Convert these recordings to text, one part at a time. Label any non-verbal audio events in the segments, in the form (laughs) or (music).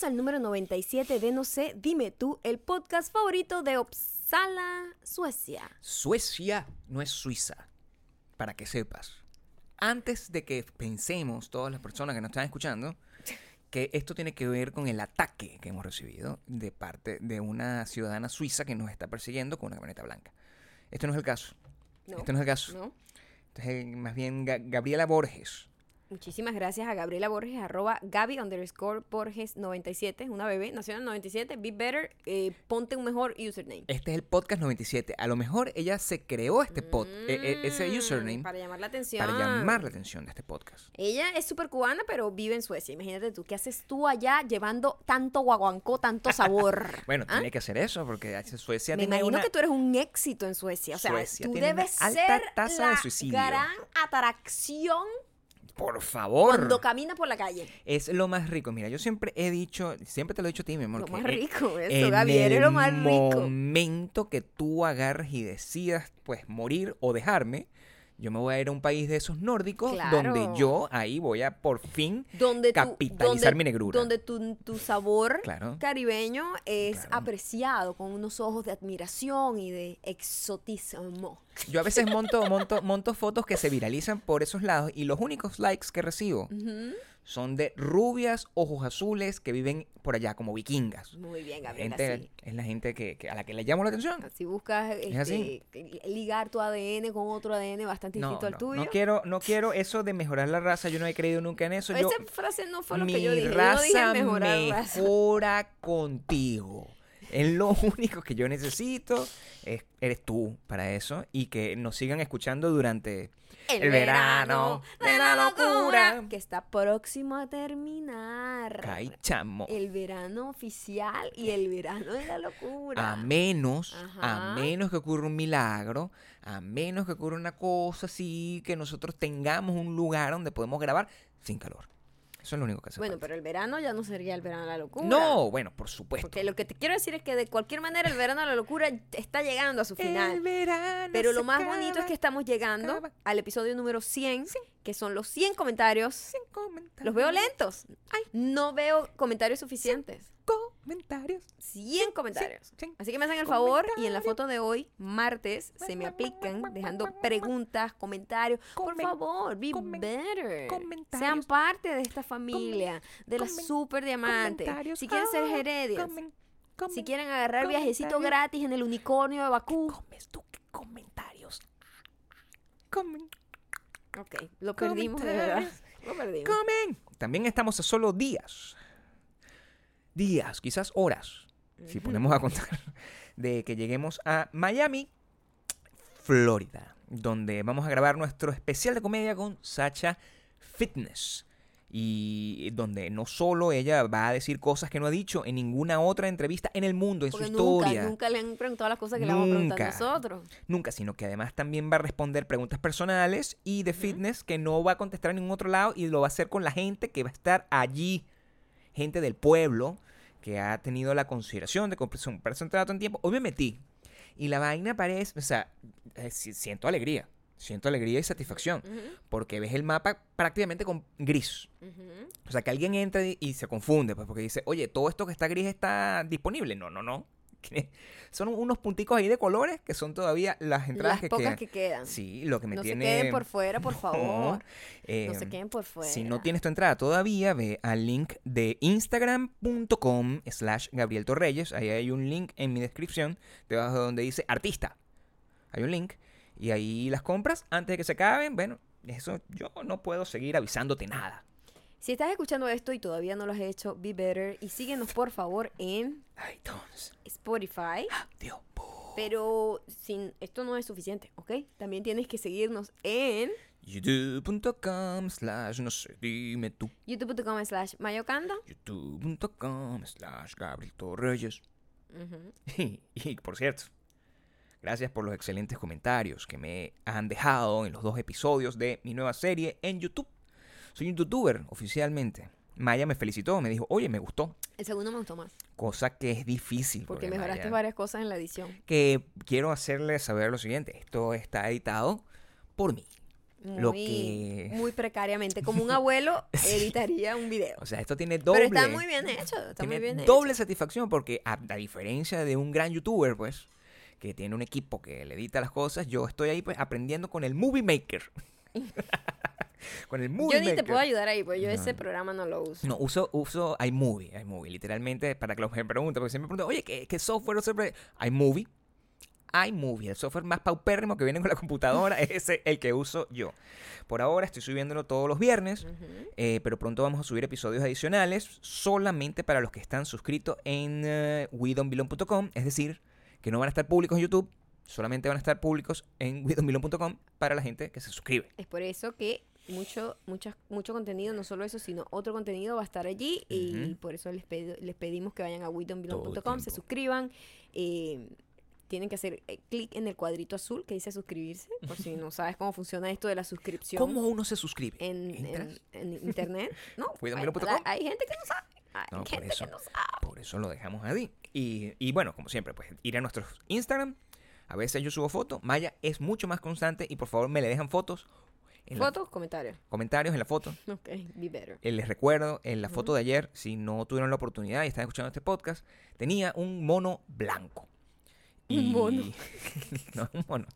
Bienvenidos al número 97 de No sé, dime tú, el podcast favorito de Uppsala, Suecia. Suecia no es Suiza, para que sepas. Antes de que pensemos, todas las personas que nos están escuchando, que esto tiene que ver con el ataque que hemos recibido de parte de una ciudadana suiza que nos está persiguiendo con una camioneta blanca. Esto no es el caso. No, Este no es el caso. no. Entonces, más bien Ga- Gabriela Borges. Muchísimas gracias a Gabriela Borges, arroba Gaby underscore Borges 97, una bebé, nació en el 97, be better, eh, ponte un mejor username. Este es el podcast 97. A lo mejor ella se creó este pod, e- e- ese Mm, username Para llamar la atención. para llamar la atención de este podcast. Ella es súper cubana, pero vive en Suecia. Imagínate tú, ¿qué haces tú allá llevando tanto guaguancó, tanto (laughs) sabor? Bueno, ¿Ah? tiene que hacer eso porque Suecia Me tiene imagino una... que tú eres un éxito en Suecia. O sea, Suecia tú debes alta ser tasa de suicidio. gran atracción Por favor. cuando caminas por la calle. Es lo más rico. Mira, yo siempre he dicho, siempre te lo he dicho a ti, mi amor. Lo que más en- rico, eso, en Gaby, eres el lo más rico. momento que tú agarres y decidas, pues, morir o dejarme, yo me voy a ir a un país de esos nórdicos Claro. donde yo ahí voy a por fin Donde tu- capitalizar donde- mi negrura. Donde tu, tu sabor Claro. caribeño es Claro. apreciado con unos ojos de admiración y de exotismo. Yo a veces monto, monto, monto fotos que se viralizan por esos lados y los únicos likes que recibo. Son de rubias, ojos azules que viven por allá como vikingas. Muy bien, La Gabriela. gente- sí. es la gente que, que- a la que le llamo la atención. Así buscas este, ligar tu ADN con otro ADN bastante No, distinto al tuyo. no quiero, no quiero eso de mejorar la raza. Yo no he creído nunca en eso. Yo, Esa frase no fue lo mi que yo dije. Yo no raza dije mejorar raza. mejora contigo. Es lo (laughs) único que yo necesito. Es, eres tú para eso. Y que nos sigan escuchando durante El, el verano de la locura. Que está próximo a terminar. Ay, chamo. El verano oficial y el verano de la locura. A menos, Ajá. a menos que ocurra un milagro, a menos que ocurra una cosa así, que nosotros tengamos un lugar donde podemos grabar sin calor. Eso es lo único que hace Bueno, falta. pero el verano ya no sería el verano de la locura. No, bueno, por supuesto. Porque lo que te quiero decir es que de cualquier manera el verano de la locura está llegando a su final. El verano Pero lo más bonito es que estamos llegando acaba. al episodio número 100, que son los 100 comentarios. sin comentarios. Los veo lentos. No veo comentarios suficientes. Comentarios. 100 comentarios. Así que me hacen el favor y en la foto de hoy, martes, se me aplican dejando preguntas, comentarios. Por favor, be better. Sean parte de esta familia, de las comen- super diamantes. comentarios. Si quieren ser heredias, si quieren agarrar viajecito gratis en el unicornio de Bakú. comes tú? ¿Qué comentarios? Comen. Ok, lo perdimos de verdad. Lo perdimos. comen. También estamos a solo días. Días, quizás horas. Si ponemos a contar (laughs) de que lleguemos a Miami, Florida, donde vamos a grabar nuestro especial de comedia con Sacha Fitness. Y donde no solo ella va a decir cosas que no ha dicho en ninguna otra entrevista en el mundo, en Porque su nunca, historia. nunca le han preguntado las cosas que le vamos a preguntar nosotros. Nunca, sino que además también va a responder preguntas personales y de fitness que no va a contestar en ningún otro lado y lo va a hacer con la gente que va a estar allí. Gente del pueblo que ha tenido la consideración de comprarse un trato en tiempo. Hoy me metí y la vaina parece, o sea, eh, si- siento alegría. Siento alegría y satisfacción. Porque ves el mapa prácticamente con gris. O sea, que alguien entra y, y se confunde, pues, porque dice, oye, todo esto que está gris está disponible. No, no, no. (laughs) Son unos punticos ahí de colores que son todavía las entradas Las que pocas quedan. que quedan. Sí, lo que me no tiene... se queden por fuera, por (laughs) No, favor. eh, no se queden por fuera. Si no tienes tu entrada todavía, ve al link de instagram.com slash Gabriel Torreyes. Ahí hay un link en mi descripción, debajo de donde dice artista. Hay un link y ahí las compras antes de que se acaben. Bueno, eso yo no puedo seguir avisándote nada. Si estás escuchando esto y todavía no lo has hecho, be better. Y síguenos, por favor, en iTunes. Spotify. Dios. Pero sin, esto no es suficiente, ¿ok? También tienes que seguirnos en youtube.com slash no sé, dime tú. youtube.com slash mayocando. youtube.com slash Gabriel Torreyes. (laughs) Y, por cierto, gracias por los excelentes comentarios que me han dejado en los dos episodios de mi nueva serie en YouTube. Soy un youtuber oficialmente. Maya me felicitó, me dijo, oye, me gustó. El segundo me gustó más. Cosa que es difícil. Porque porque mejoraste Maya- varias cosas en la edición. Que quiero hacerle saber lo siguiente. Esto está editado por mí. Muy, Lo que- muy precariamente. Como un (laughs) abuelo editaría un video. O sea, esto tiene doble. Pero está muy bien hecho. Está tiene muy bien doble satisfacción porque a, a diferencia de un gran youtuber, pues, que tiene un equipo que le edita las cosas, yo estoy ahí pues aprendiendo con el Movie Maker. (laughs) (laughs) con el. Movie Yo ni te puedo ayudar ahí, pues yo No. ese programa no lo uso. No, uso, uso iMovie, iMovie, literalmente, para que los me pregunten, porque siempre me preguntan, oye, ¿qué, qué software usa? iMovie, iMovie, el software más paupérrimo que viene con la computadora, (laughs) es ese el que uso yo. Por ahora estoy subiéndolo todos los viernes, eh, pero pronto vamos a subir episodios adicionales solamente para los que están suscritos en uh, es decir, que no van a estar públicos en YouTube, solamente van a estar públicos en wedonbelong.com para la gente que se suscribe. Es por eso que mucho, mucho, mucho contenido, no solo eso, sino otro contenido va a estar allí y por eso les, pedi- les pedimos que vayan a el se suscriban. eh, tienen que hacer eh, clic en el cuadrito azul que dice suscribirse, por si no (laughs) sabes cómo funciona esto de la suscripción ¿Cómo uno se suscribe? en, ¿Entras? en- en internet. (laughs) No, hay, gente que no sabe. Hay No, por gente eso. que no sabe. Por eso lo dejamos ahí. Y, y bueno, como siempre, pues ir a nuestros Instagram. A veces yo subo fotos. Maya es mucho más constante y por favor me le dejan fotos. En la- Fotos, comentarios. comentarios en la foto. (laughs) Ok, be better. Eh, Les recuerdo, en la foto de ayer, si no tuvieron la oportunidad y están escuchando este podcast, tenía un mono blanco. Un mono. (laughs) no, un mono.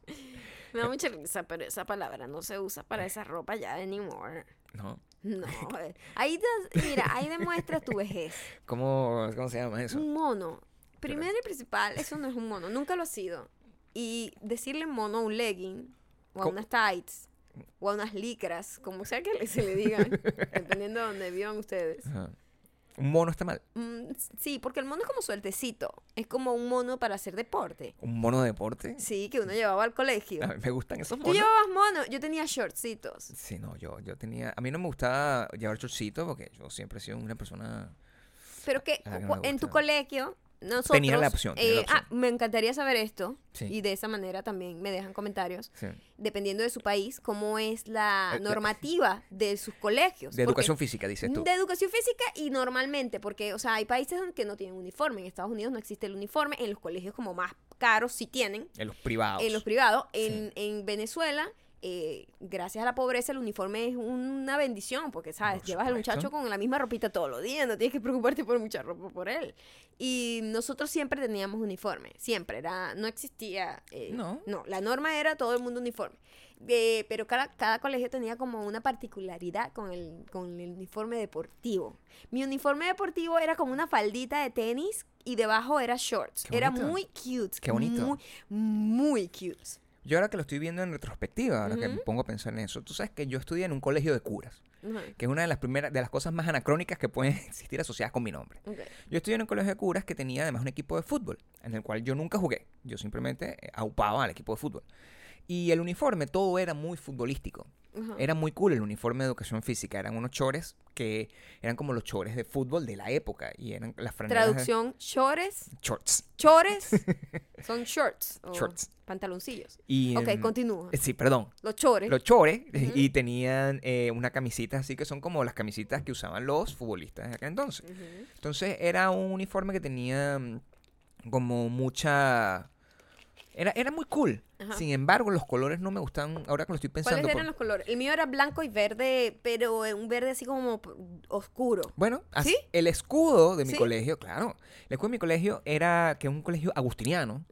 Me da mucha risa, pero esa palabra no se usa para esa ropa ya anymore. No. No, eh, ahí te- mira, ahí demuestras tu vejez. (laughs) ¿Cómo, cómo se llama eso? Un mono. Primero y principal, eso no es un mono, nunca lo ha sido. Y decirle mono a un legging, o a unas tights, o a unas licras, como sea que se le digan, (laughs) dependiendo de donde vivan ustedes. Ajá. Un mono está mal. Mm, sí, porque el mono es como sueltecito, es como un mono para hacer deporte. Un mono de deporte. Sí, que uno llevaba al colegio. A mí me gustan esos ¿Tú monos. llevabas mono? Yo tenía shortcitos. Sí, no, yo, yo tenía... A mí no me gustaba llevar chorcito porque yo siempre he sido una persona... Pero que que en tu colegio, nosotros... Tenía la opción, tenía la eh, Ah, opción. me encantaría saber esto. Sí. Y de esa manera también me dejan comentarios. sí, Dependiendo de su país, cómo es la Eh, la- normativa de sus colegios. De Porque- educación física, dices tú. De educación física y normalmente, porque, o sea, hay países que no tienen uniforme. En Estados Unidos no existe el uniforme. En los colegios como más caros sí tienen. En los privados. En los privados. Sí. En, en Venezuela, eh, gracias a la pobreza, el uniforme es una bendición, porque, ¿sabes? Por Llevas al muchacho con la misma ropita todos los días, no tienes que preocuparte por mucha ropa por él. Y nosotros siempre teníamos uniforme, siempre, era, no existía... eh, No. No, la norma era todo el mundo uniforme. Eh, pero cada, cada colegio tenía como una particularidad con el, con el uniforme deportivo. Mi uniforme deportivo era como una faldita de tenis y debajo era shorts. Qué Era muy cute. Qué bonito. Muy, muy cute. Yo ahora que lo estoy viendo en retrospectiva, ahora que me pongo a pensar en eso, tú sabes que yo estudié en un colegio de curas, que es una de las primeras, de las cosas más anacrónicas que pueden (laughs) existir asociadas con mi nombre. Yo estudié en un colegio de curas que tenía además un equipo de fútbol, en el cual yo nunca jugué, yo simplemente eh, aupaba al equipo de fútbol. Y el uniforme, todo era muy futbolístico. Era muy cool el uniforme de educación física. Eran unos chores que eran como los chores de fútbol de la época. Y eran las franelas. de- Traducción, chores, Shorts. chores (laughs) son shorts. o Shorts. Pantaloncillos. Y, Ok, em, continúa. eh, Sí, perdón. Los chores. Los chores. Ujú. Y tenían eh, unas camisitas así que son como las camisitas que usaban los futbolistas de aquel entonces. Entonces era un uniforme que tenía mm, como mucha... Era, era muy cool. Ajá. Sin embargo, los colores no me gustan. Ahora que lo estoy pensando. ¿Cuáles por- eran los colores? El mío era blanco y verde, pero eh, un verde así como oscuro. Bueno, así- ¿Sí? el escudo de mi ¿Sí? colegio, claro. El escudo de mi colegio era, que es un colegio agustiniano,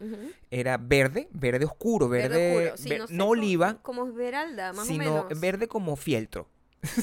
era verde, verde oscuro, verde, oscuro. Sí, ver- no, sé, no como- oliva, Como, esmeralda, más sino o menos. verde como fieltro.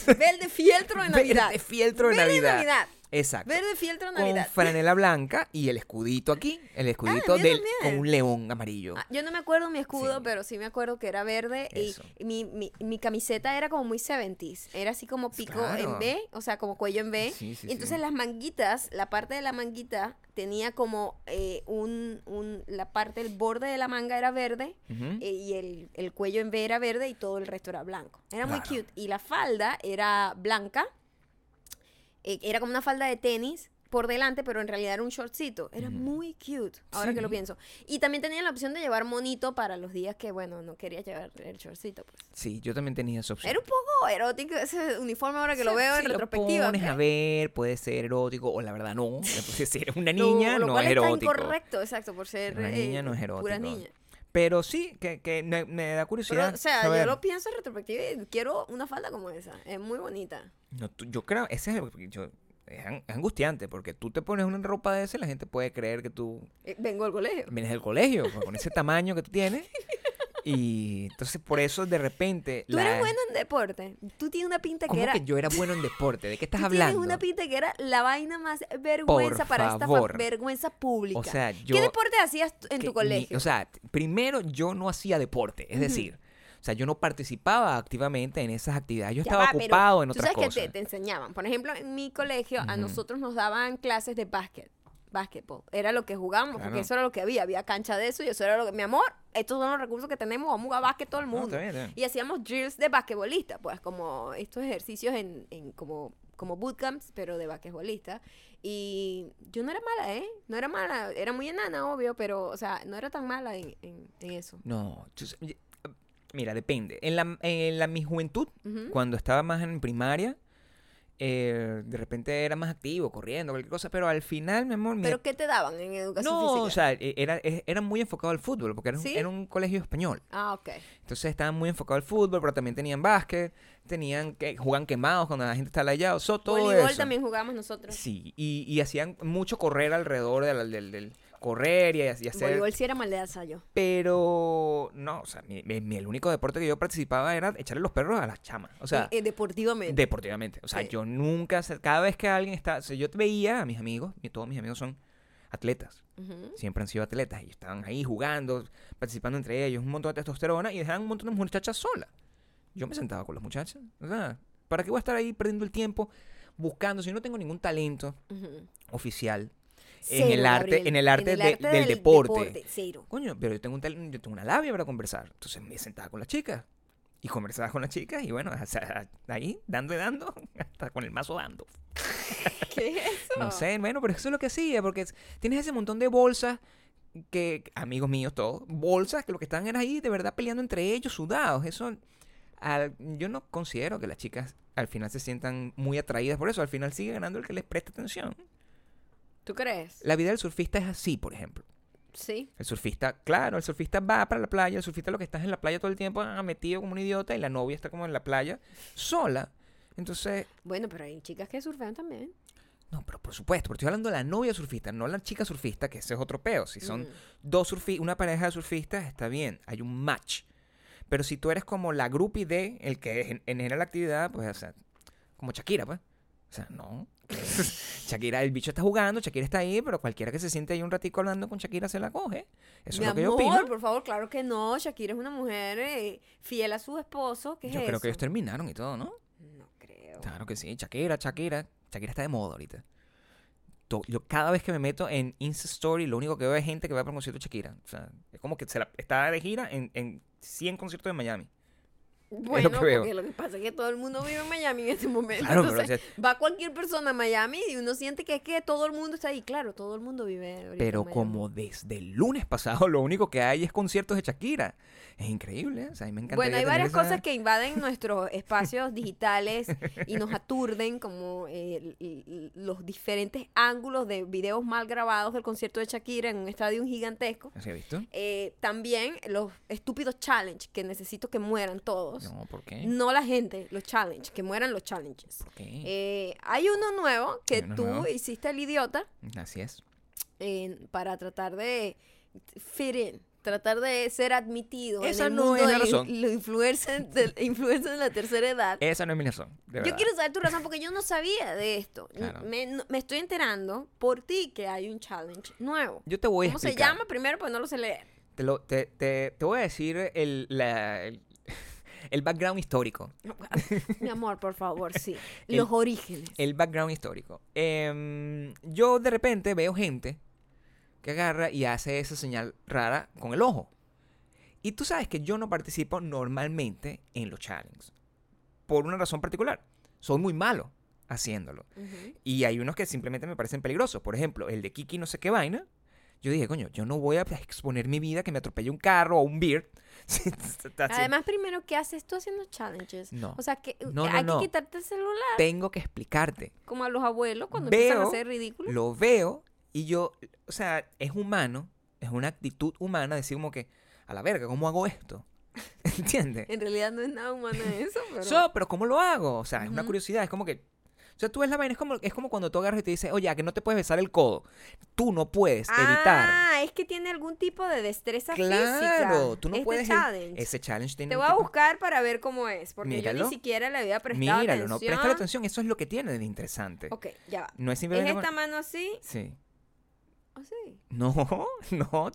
Verde fieltro de (laughs) Navidad. Verde fieltro de Verde Navidad. Navidad. Exacto. Verde fieltro de con Navidad. franela blanca y el escudito aquí, el escudito mío del, también. con un león amarillo. Ah, yo no me acuerdo mi escudo, Sí. pero sí me acuerdo que era verde Eso. y mi, mi, mi camiseta era como muy 70s. Era así como pico Claro. en B, o sea, como cuello en B. Sí, sí, y entonces las manguitas, la parte de la manguita tenía como eh, un, un, la parte, el borde de la manga era verde eh, y el, el cuello en B era verde y todo el resto era blanco. Era muy cute. Y la falda era blanca, eh, era como una falda de tenis por delante, pero en realidad era un shortcito. Era muy cute, ahora que lo pienso. Y también tenía la opción de llevar monito para los días que, bueno, no quería llevar el shortcito. Pues. Sí, yo también tenía esa opción. Era un poco erótico ese uniforme ahora que lo veo en retrospectiva. Lo pones ¿ok? a ver, puede ser erótico, o la verdad no. Pues, si eres (laughs) una niña, no cual es erótico. exacto, por ser Una eh, niña no es pura erótico. niña. Pero sí, que, que me, me da Pero, curiosidad. o sea, saber. yo lo pienso en retrospectiva y quiero una falda como esa. Es muy bonita. No, tú- yo creo, ese es, el- yo- es an- es angustiante, porque tú te pones una ropa de esa y la gente puede creer que tú Eh, Vengo al colegio. vienes del colegio, pues, con ese tamaño que tú tienes. Y entonces por eso de repente... Tú la- eres bueno en deporte. Tú tienes una pinta que ¿Cómo era... que yo era bueno en deporte? ¿De qué estás tú hablando? tienes una pinta que era la vaina más vergüenza para esta vergüenza pública. O sea, yo... ¿Qué deporte hacías en tu colegio? o sea, primero yo no hacía deporte, es decir, o sea, yo no participaba activamente en esas actividades, yo Ya estaba va, ocupado en tú otras sabes cosas. que te, te enseñaban. Por ejemplo, en mi colegio a nosotros nos daban clases de básquet. Básquetbol. Era lo que jugábamos, Claro. porque eso era lo que había. Había cancha de eso y eso era lo que... Mi amor, estos son los recursos que tenemos. Vamos a jugar básquet todo el No, mundo. está bien, está bien. Y hacíamos drills de basquetbolista, pues como estos ejercicios en, en como, como bootcamps, pero de basquetbolista. Y yo no era mala, ¿eh? No era mala. Era muy enana, obvio, pero, o sea, no era tan mala en, en, en eso. No, tú mira, depende. En la, en la mi juventud, cuando estaba más en primaria, eh, de repente era más activo, corriendo, cualquier cosa, pero al final, mi amor, ¿Pero qué te daban en educación no, física? o sea, e- era, era muy enfocado al fútbol, porque era un, ¿Sí? era un colegio español. Ah, ok. Entonces estaban muy enfocados al fútbol, pero también tenían básquet, tenían que jugaban quemados cuando la gente está allá, so, todo Voleibol eso. también jugamos nosotros. Sí, y, y hacían mucho correr alrededor del, del, del- correr y, y hacer... Voleibol sí era maldaza yo. Pero no, o sea, mi- el único deporte que yo participaba era echarle los perros a las chamas. O sea, Eh, eh, deportivamente. deportivamente. O sea, yo nunca, cada vez que alguien está, o sea, yo te veía a mis amigos, y todos mis amigos son atletas, siempre han sido atletas, y estaban ahí jugando, participando entre ellos, un montón de testosterona, y dejaban un montón de muchachas solas. Yo me sentaba con las muchachas, o sea, ¿para qué voy a estar ahí perdiendo el tiempo buscando si no tengo ningún talento oficial? Cero, en el arte, Gabriel. en el arte, de- del, deporte. Cero. Coño, pero yo tengo, un yo tengo una labia para conversar. Entonces me sentaba con las chicas. Y conversaba con las chicas. Y bueno, ahí, dando y dando, (laughs) hasta con el mazo dando. (laughs) ¿Qué es eso? No sé, bueno, pero eso es lo que hacía. Porque es- tienes ese montón de bolsas que, amigos míos todos, bolsas que lo que están era ahí de verdad peleando entre ellos, sudados. Eso, al- yo no considero que las chicas al final se sientan muy atraídas por eso. Al final sigue ganando el que les presta atención. ¿Tú crees? La vida del surfista es así, por ejemplo. Sí. El surfista, claro, el surfista va para la playa, el surfista lo que está es en la playa todo el tiempo, ah, metido como un idiota, y la novia está como en la playa, sola. Entonces, Bueno, pero hay chicas que surfean también. no, pero por supuesto, pero estoy hablando de la novia surfista, no la chica surfista, que ese es otro peo. Si son Mm. dos surfistas, una pareja de surfistas, está bien, hay un match. Pero si tú eres como la groupie de el que gen- genera la actividad, pues, o sea, como Shakira, pues. O sea, no. (laughs) Shakira, el bicho está jugando, Shakira está ahí, pero cualquiera que se siente ahí un ratico hablando con Shakira se la coge. Eso Mi es lo que yo amor, opino. por favor, claro que no. Shakira es una mujer eh, fiel a su esposo. ¿Qué es Yo creo que ellos terminaron y todo, ¿no? No creo. Claro que sí. Shakira, Shakira. Shakira está de moda ahorita. Yo cada vez que me meto en Insta Story, lo único que veo es gente que va a un concierto de Shakira. O sea, es como que se la, está de gira en, en 100 conciertos de Miami. Bueno, porque lo que pasa es que todo el mundo vive en Miami en este momento. Claro, pero, Entonces, o sea, va cualquier persona a Miami y uno siente que es que todo el mundo está ahí. Claro, todo el mundo vive ahorita en pero Miami. como desde el lunes pasado lo único que hay es conciertos de Shakira. Es increíble. ¿eh? O sea, a mí me encanta. Bueno, hay varias cosas que invaden nuestros espacios digitales y nos aturden, como eh, los diferentes ángulos de videos mal grabados del concierto de Shakira en un estadio gigantesco. ¿Has visto? Eh, también los estúpidos challenge que necesito que mueran todos. No, ¿por qué? No la gente, los challenge, que mueran los challenges. ¿Por qué? Eh, hay uno nuevo que uno tú nuevo. hiciste el idiota Así es. para tratar de fit in, tratar de ser admitido Esa en el no mundo es la de (laughs) razón. los influencers de, influencers de la tercera edad. Esa no es mi razón. de Yo quiero saber tu razón porque yo no sabía de esto. Claro. Me, no- me estoy enterando por ti que hay un challenge nuevo. Yo te voy a ¿Cómo se explicar. llama primero? Pues no lo sé leer. Te, lo- te, te- te voy a decir el, la- el, (laughs) el background histórico. Mi amor, por favor, sí. (laughs) El- Los orígenes. El background histórico. Em, yo de repente veo gente que agarra y hace esa señal rara con el ojo. Y tú sabes que yo no participo normalmente en los challenges. Por una razón particular. Soy muy malo haciéndolo. Ujú. Y hay unos que simplemente me parecen peligrosos. Por ejemplo, el de Kiki no sé qué vaina. Yo dije, coño, yo no voy a exponer mi vida que me atropelle un carro o un beer. (laughs) Además, primero, ¿qué haces tú haciendo challenges? No. O sea, que No, no, hay no. que quitarte el celular, tengo que explicarte. como a los abuelos cuando empiezan a Veo, hacer ridículo. lo veo y yo, o sea, es humano, es una actitud humana decir como que, a la verga, ¿cómo hago esto? (laughs) ¿Entiendes? En realidad no es nada humano eso, pero... So, pero ¿cómo lo hago? O sea, es una Ujú. curiosidad, es como que... O sea, tú ves la vaina, es como, es como cuando tú agarras y te dices, oye, que no te puedes besar el codo. Tú no puedes evitar. Ah, es que tiene algún tipo de destreza física. Claro, tú no este puedes... challenge. Ese challenge tiene Te voy a tipo- buscar para ver cómo es, porque yo Míralo. ni siquiera le había prestado Míralo, atención. no, préstale atención, eso es lo que tiene de interesante. Ok, ya va. No es ¿Es simplemente... esta con- mano así? Sí. Así. No, (laughs) no,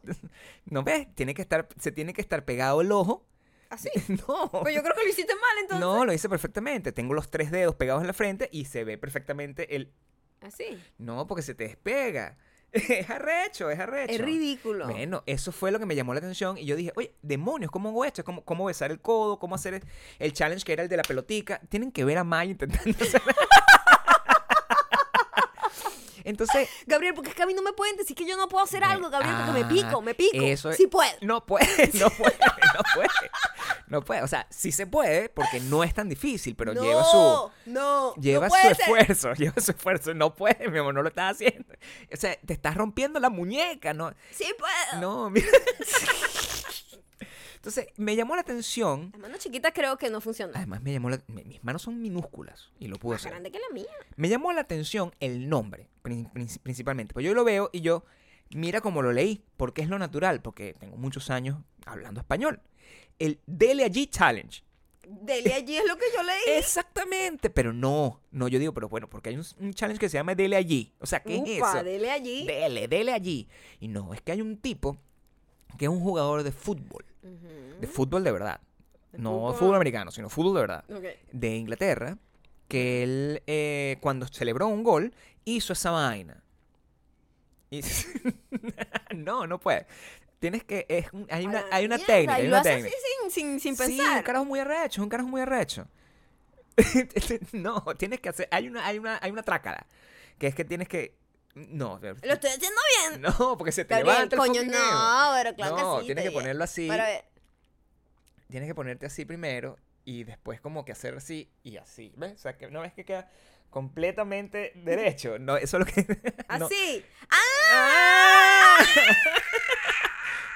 no ves, tiene que estar, se tiene que estar pegado el ojo. Así. (laughs) No. Pues yo creo que lo hiciste mal entonces. No, lo hice perfectamente. Tengo los tres dedos pegados en la frente y se ve perfectamente el. Así. No, porque se te despega. (laughs) Es arrecho, es arrecho. Es ridículo. Bueno, eso fue lo que me llamó la atención y yo dije, oye, demonios, ¿cómo hago esto? ¿Cómo, cómo besar el codo? ¿Cómo hacer el, el challenge que era el de la pelotica? Tienen que ver a Maya intentando hacer... Entonces, (laughs) Gabriel, porque es que a mí no me pueden decir que yo no puedo hacer algo, Gabriel, porque me Ah, pico, me pico. eso es- Sí puedo. no puede, (laughs) no puede, no puede. No puede, o sea, sí se puede porque no es tan difícil, pero no, lleva su... No, Lleva no su puede esfuerzo, (laughs) lleva su esfuerzo. No puedes, mi amor, no lo estás haciendo. O sea, te estás rompiendo la muñeca, ¿no? Sí puedo. No, mira. Entonces, me llamó la atención. Las manos chiquitas creo que no funcionan. Además, me llamó la- mi- Mis manos son minúsculas y lo pude Más hacer. grande que la mía. Me llamó la atención el nombre, prin- prin- principalmente. Pues yo lo veo y yo, mira cómo lo leí, porque es lo natural, porque tengo muchos años hablando español. El Dele Allí Challenge. Dele allí es lo que yo leí. (laughs) Exactamente, pero no, no, yo digo, pero bueno, porque hay un, un challenge que se llama Dele Allí. O sea, ¿qué es eso? dele allí. Dele, dele allí. Y no, es que hay un tipo que es un jugador de fútbol, de fútbol de verdad. De no fútbol. fútbol americano, sino fútbol de verdad. Ok. De Inglaterra, que él, eh, cuando celebró un gol, hizo esa vaina. Y- (laughs) no, no puede. Tienes que. Es un- hay, una, hay una mierda, técnica. Hay una técnica. sin, sin, sin Sí, pensar. un carajo muy arrecho, un carajo muy arrecho. (laughs) no, tienes que hacer. Hay una, hay una, hay una trácala. Que es que tienes que. No, Lo estoy haciendo bien. (laughs) no, porque se te Gabriel, levanta el coño, no, pero claro No, que sí. tienes que ponerlo así. Pero Tienes que ponerte así primero y después como que hacer así y así. ¿Ves? O sea, que no ves que queda completamente derecho. No, eso es lo que. (laughs) no. así. ¡Ah! ¡Ah!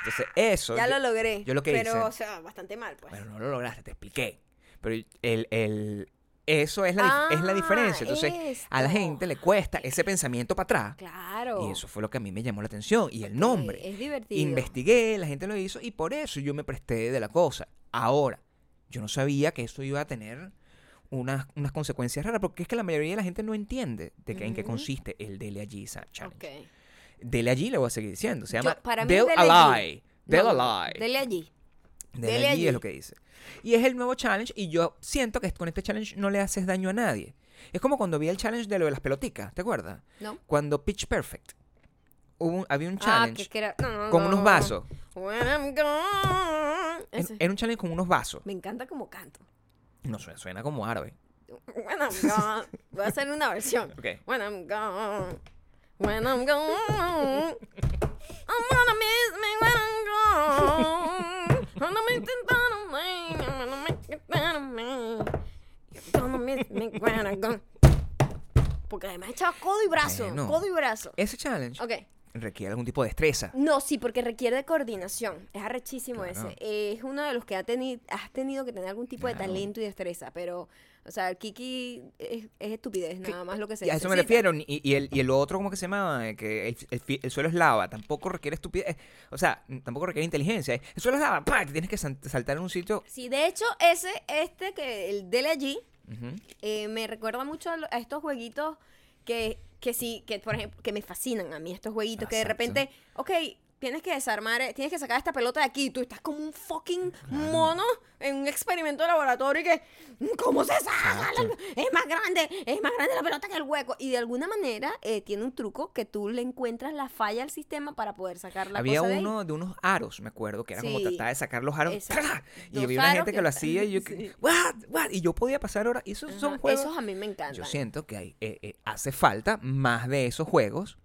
Entonces, eso. Ya yo- lo logré. yo lo que pero, hice- o sea, bastante mal, pues. Bueno, no lo lograste, te expliqué. Pero el, el, eso es la, es la Ah, diferencia. Entonces, a la esto. gente le cuesta ese pensamiento para atrás. Claro. Y eso fue lo que a mí me llamó la atención. Y el nombre. Es divertido. Investigué, la gente lo hizo y por eso yo me presté de la cosa. Ahora, yo no sabía que eso iba a tener unas, unas consecuencias raras, porque es que la mayoría de la gente no entiende de que, en qué consiste el Dele Allí Challenge. Ok. Dele Allí le voy a seguir diciendo. Se Yo- llama para mí Del Dele Allí. No. Dele allí. Dele Dele allí allí. es lo que dice. Y es el nuevo challenge y yo siento que con este challenge no le haces daño a nadie. Es como cuando vi el challenge de lo de las peloticas, ¿te acuerdas? ¿No? Cuando Pitch Perfect. Hubo un- había un Ah, challenge que, que era... no, con no. unos vasos. When I'm gone. Era un challenge con unos vasos. Me encanta como canto. No suena, suena como árabe. When I'm gone. Voy a hacer una versión. (laughs) Ok. When I'm gone. When I'm gone. I'm gonna miss me when I'm gone. On me. I'm gonna make it down on me. You're gonna miss me when I'm gone. Porque además echaba codo y brazo. Bueno. Codo y brazo. Ese challenge Ok. requiere algún tipo de destreza. No, sí, porque requiere de coordinación. Es arrechísimo Claro. ese. Eh, es uno de los que ha tenido, has tenido que tener algún tipo de Claro. talento y destreza. Pero, o sea, el Kiki es, es estupidez, nada más lo que se Y a eso me refiero. Y, y el, y el otro, ¿cómo que se llama? Eh, Que el, el el suelo es lava. Tampoco requiere estupidez. O sea, tampoco requiere inteligencia. eh. El suelo es lava. ¡pah! Tienes que saltar en un sitio. Sí, de hecho, ese, este, que el Dele allí, Ujú. eh, me recuerda mucho a, lo- a estos jueguitos que, que sí, que por ejemplo, que me fascinan a mí estos jueguitos, que de repente, ok, tienes que desarmar, eh, tienes que sacar esta pelota de aquí, tú estás como un fucking mono en un experimento de laboratorio y que, ¿cómo se saca? Es más grande, es más grande la pelota que el hueco. Y de alguna manera eh, tiene un truco que tú le encuentras la falla al sistema para poder sacar la Había cosa de ahí. uno de unos aros, me acuerdo, que era como tratar de sacar los aros. Y Dos había una gente que, que- lo hacía y yo, Sí. "What? What?", y yo podía pasar horas. Y esos son juegos. Esos a mí me encantan. Yo siento que hay, eh, eh, hace falta más de esos juegos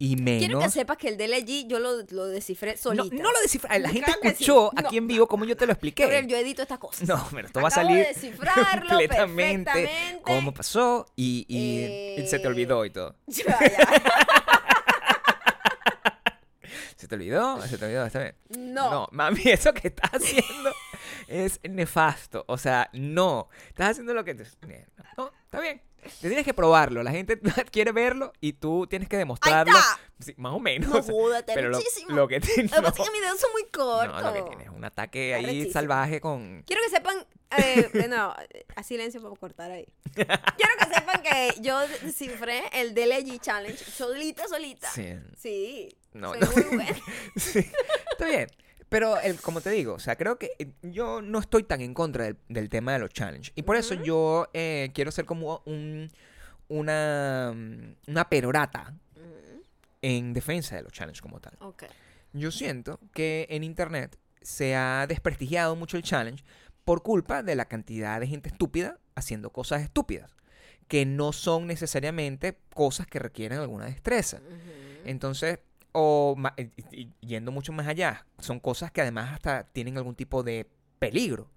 y menos. Quiero que sepas que el allí yo lo, lo descifré solita. no lo descifra. La gente Claro que sí. escuchó No. aquí en vivo como yo te lo expliqué. Gabriel, yo edito estas cosas. No, pero esto va a Acabo salir de descifrarlo (laughs) completamente perfectamente. cómo pasó y, y- y se te Eh, olvidó y todo. (laughs) Ya, ya. (laughs) ¿Se te olvidó? ¿Se te olvidó? Está bien. No. No, mami, eso que estás haciendo es nefasto. O sea, no. Estás haciendo lo que te... No, está bien. Tienes que probarlo. La gente (laughs) quiere verlo y tú tienes que ¡Ahí demostrarlo. Sí, más o menos. No joda, te pero lo, lo que tienes... Lo que pasa es que mis dedos son muy cortos. no, lo que tienes es un ataque ahí Arrechísimo. salvaje con... Quiero que sepan, eh, no, a silencio para cortar ahí. Quiero que sepan que yo descifré el DLG Challenge solita, solita. Sí. Sí. No, soy no. muy buena. (laughs) Sí, está bien. Pero el- como te digo, o sea, creo que eh, yo no estoy tan en contra del, del tema de los challenges. Y por eso yo eh, quiero ser como un, una, mm, una perorata en defensa de los challenges como tal. Ok. Yo siento que en internet se ha desprestigiado mucho el challenge por culpa de la cantidad de gente estúpida haciendo cosas estúpidas, que no son necesariamente cosas que requieren alguna destreza. Entonces, o y- yendo mucho más allá, son cosas que además hasta tienen algún tipo de peligro.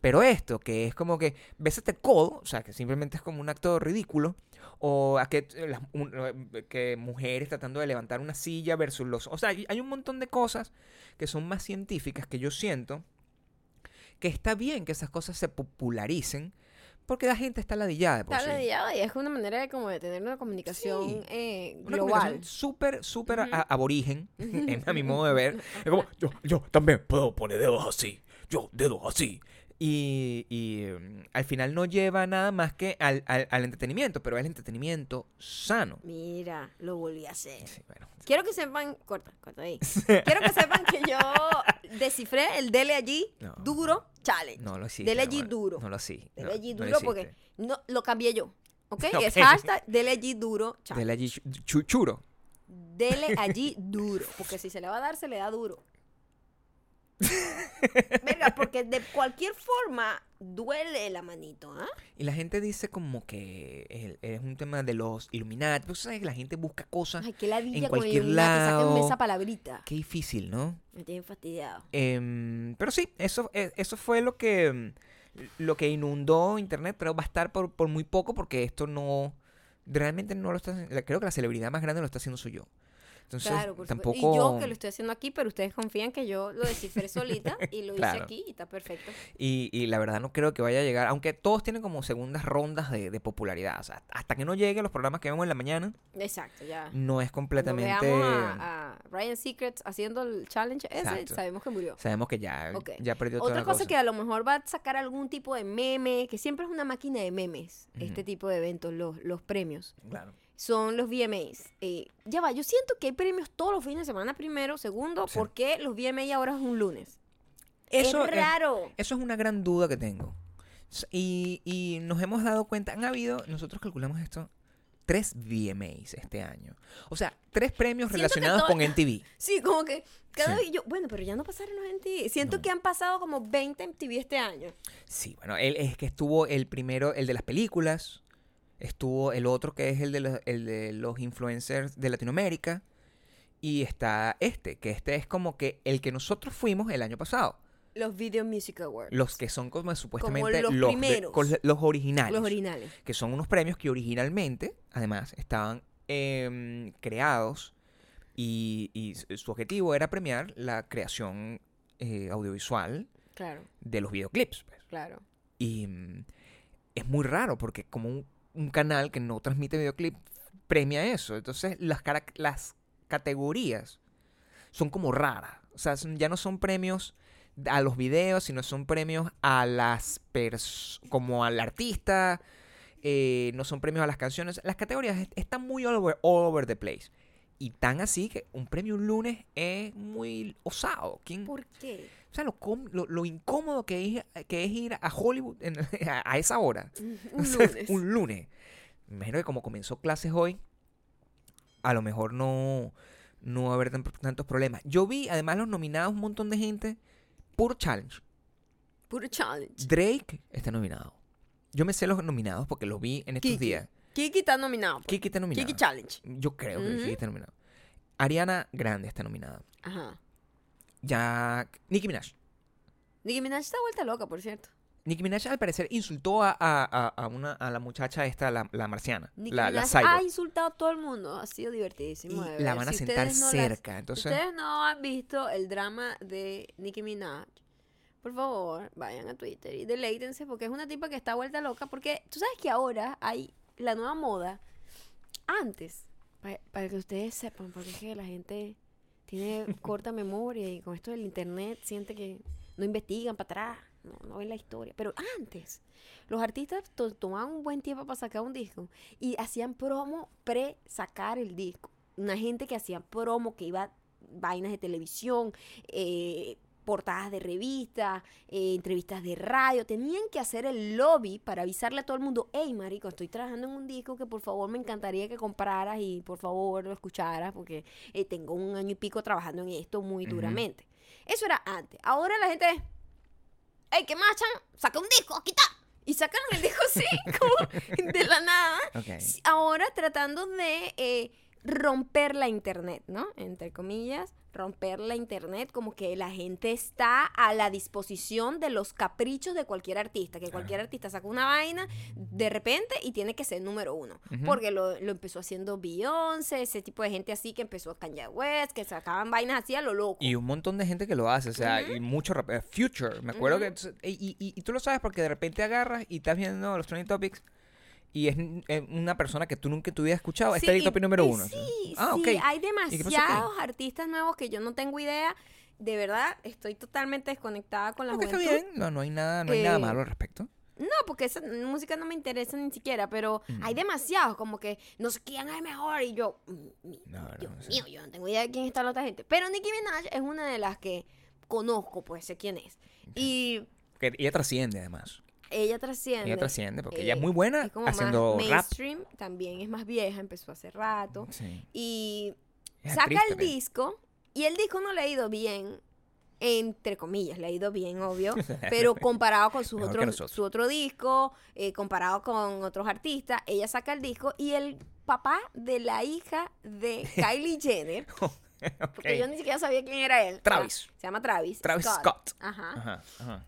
Pero esto, que es como que ves este codo, o sea, que simplemente es como un acto ridículo, o a que, eh, eh, que mujeres tratando de levantar una silla versus los... O sea, hay un montón de cosas que son más científicas que yo siento que está bien que esas cosas se popularicen porque la gente está ladillada de por Está sí. ladillada y es una manera de como de tener una comunicación Sí. eh, global. súper, súper a- Ujú. aborigen, (laughs) en- a mi modo de ver. Es como, yo, yo también puedo poner dedos así, yo dedos así. Y, y, mm, al final no lleva nada más que al, al- al entretenimiento, pero es el entretenimiento sano. Mira, lo volví a hacer. Sí, bueno. Quiero que sepan, corta, corta ahí. (laughs) Quiero que sepan que yo descifré el Dele allí No. duro challenge. No lo hiciste. Dele allí no, duro. No lo sí. Dele no, allí no duro porque no, lo cambié yo. ¿Ok? (laughs) Es hashtag Dele allí duro challenge. Dele allí chu- churo. Dele (laughs) allí duro. Porque si se le va a dar, se le da duro. (laughs) Verga, porque de cualquier forma duele la manito, ¿ah? Y la gente dice como que es, un tema de los Illuminati. Pero sabes que la gente busca cosas. Ay, qué ladilla En con el cualquier Illuminati, sáquenme lado. esa palabrita. Qué difícil, ¿no? Me tienen fastidiado. Em, pero sí, eso, eh, eso fue lo que, lo que inundó Internet, pero va a estar por, por muy poco porque esto no, realmente no lo está haciendo, creo que la celebridad más grande lo está haciendo soy yo. Entonces, Claro, por tampoco... Y yo que lo estoy haciendo aquí, pero ustedes confían que yo lo descifré solita (laughs) y lo hice aquí y está perfecto. Y, y la verdad no creo que vaya a llegar, aunque todos tienen como segundas rondas de, de popularidad. O sea, hasta que no llegue los programas que vemos en la mañana, Exacto, ya. no es completamente... a, a Ryan Secrets haciendo el challenge ese, Exacto. sabemos que murió. Sabemos que ya, Ok. ya perdió Otra cosa, cosa. que a lo mejor va a sacar algún tipo de meme, que siempre es una máquina de memes, este tipo de eventos, los, los premios, Claro. Son los VMAs. Eh, ya va, yo siento que hay premios todos los fines de semana, primero. Segundo, Sí. ¿por qué los VMA ahora es un lunes? Eso es raro. Eso es una gran duda que tengo. Y, y nos hemos dado cuenta, han habido, nosotros calculamos esto, tres VMAs este año. O sea, tres premios Siento relacionados todo- con MTV. (laughs) Sí, como que cada Sí. vez yo, bueno, pero ya no pasaron los MTV. Siento No. que han pasado como 20 MTV este año. Sí, bueno, él es que estuvo el primero, el de las películas, estuvo el otro que es el de los, el de los influencers de Latinoamérica, y está este, que este es como que el que nosotros fuimos el año pasado. Los Video Music Awards. Los que son como supuestamente los los, primeros. los originales. Los originales. que son unos premios que originalmente, además, estaban em, creados y, y su objetivo era premiar la creación eh, audiovisual Claro, de los videoclips. pues. claro. Y mm, es muy raro porque como un, canal que no transmite videoclip premia eso. Entonces las, las categorías son como raras. O sea, ya no son premios a los videos, sino son premios a las personas, como al artista, eh, no son premios a las canciones. Las categorías est- están muy all over the place. Y tan así que un premio un lunes es muy osado. ¿Quién, ¿Por qué? o sea, lo, lo, lo incómodo que es, que es ir a Hollywood en- (laughs) a, a esa hora. Un (laughs) O sea, lunes. un lunes. Me imagino que como comenzó clases hoy, a lo mejor no, no va a haber tan- tantos problemas. Yo vi además los nominados un montón de gente. Puro challenge. Puro challenge. Drake está nominado. Yo me sé los nominados porque los vi en estos días. Kiki está nominado. pues. Kiki está nominado. Kiki Challenge. Yo creo que Ujú. Kiki está nominado. Ariana Grande está nominada. Ajá. Ya. Nicki Minaj. Nicki Minaj está vuelta loca, por cierto. Nicki Minaj al parecer insultó a, a- a- una, a la muchacha esta, la, la marciana, Nicki la, la Minaj cyborg. ha insultado a todo el mundo. Ha sido divertidísimo. de y la van a Si sentar no las- cerca. si Entonces, ustedes no han visto el drama de Nicki Minaj, por favor, vayan a Twitter y deleítense porque es una tipa que está vuelta loca. Porque tú sabes que ahora hay la nueva moda. Antes, pa- para, que ustedes sepan, porque es que la gente tiene (laughs) corta memoria y con esto del internet siente que no investigan para atrás, no, no ven la historia. Pero antes, los artistas to- tomaban un buen tiempo para sacar un disco y hacían promo pre-sacar el disco. Una gente que hacía promo, que iba a vainas de televisión, eh, portadas de revistas, eh, entrevistas de radio. Tenían que hacer el lobby para avisarle a todo el mundo, hey, marico, estoy trabajando en un disco que por favor me encantaría que compraras y por favor lo escucharas porque eh, tengo un año y pico trabajando en esto muy duramente. Eso era antes. Ahora la gente, hey, ¿qué? Saca un disco, aquí está. Y sacan el disco así, (laughs) como de la nada. Sí, Ahora tratando de eh, romper la internet, ¿no? Entre comillas, romper la internet, como que la gente está a la disposición de los caprichos de cualquier artista, que cualquier artista saca una vaina de repente y tiene que ser número uno, porque lo, lo empezó haciendo Beyoncé, ese tipo de gente así que empezó a Kanye West, que sacaban vainas así a lo loco. Y un montón de gente que lo hace, o sea, y mucho eh, Future, me acuerdo que... Y, y- y tú lo sabes porque de repente agarras y estás viendo los trending topics y es eh, una persona que tú nunca te hubieras escuchado, Sí, está el y- topic número y uno. Sí, Ah, sí, ok. hay qué pasó aquí? demasiados artistas nuevos que yo no tengo idea. De verdad, estoy totalmente desconectada con la está juventud. bien, no, no hay nada, no hay nada Eh, malo al respecto. No, porque esa música no me interesa ni siquiera, pero Mm. hay demasiados, como que no sé quién es mejor y yo, mm, No, no, Dios no sé. mío, yo no tengo idea de quién está la otra gente. Pero Nicki Minaj es una de las que conozco, pues sé quién es. Y Que ella trasciende además. Ella trasciende. Ella trasciende porque ella es eh, muy buena es como haciendo más rap. mainstream, también es más vieja, empezó hace rato. Sí. Y Es saca el también. disco y el disco no le ha ido bien entre comillas le ha ido bien obvio (laughs) pero comparado con sus otros su otro disco eh, comparado con otros artistas ella saca el disco y el papá de la hija de (laughs) Kylie Jenner porque yo ni siquiera sabía quién era él Travis. se llama Travis Travis Scott. Ajá. Ajá, ajá.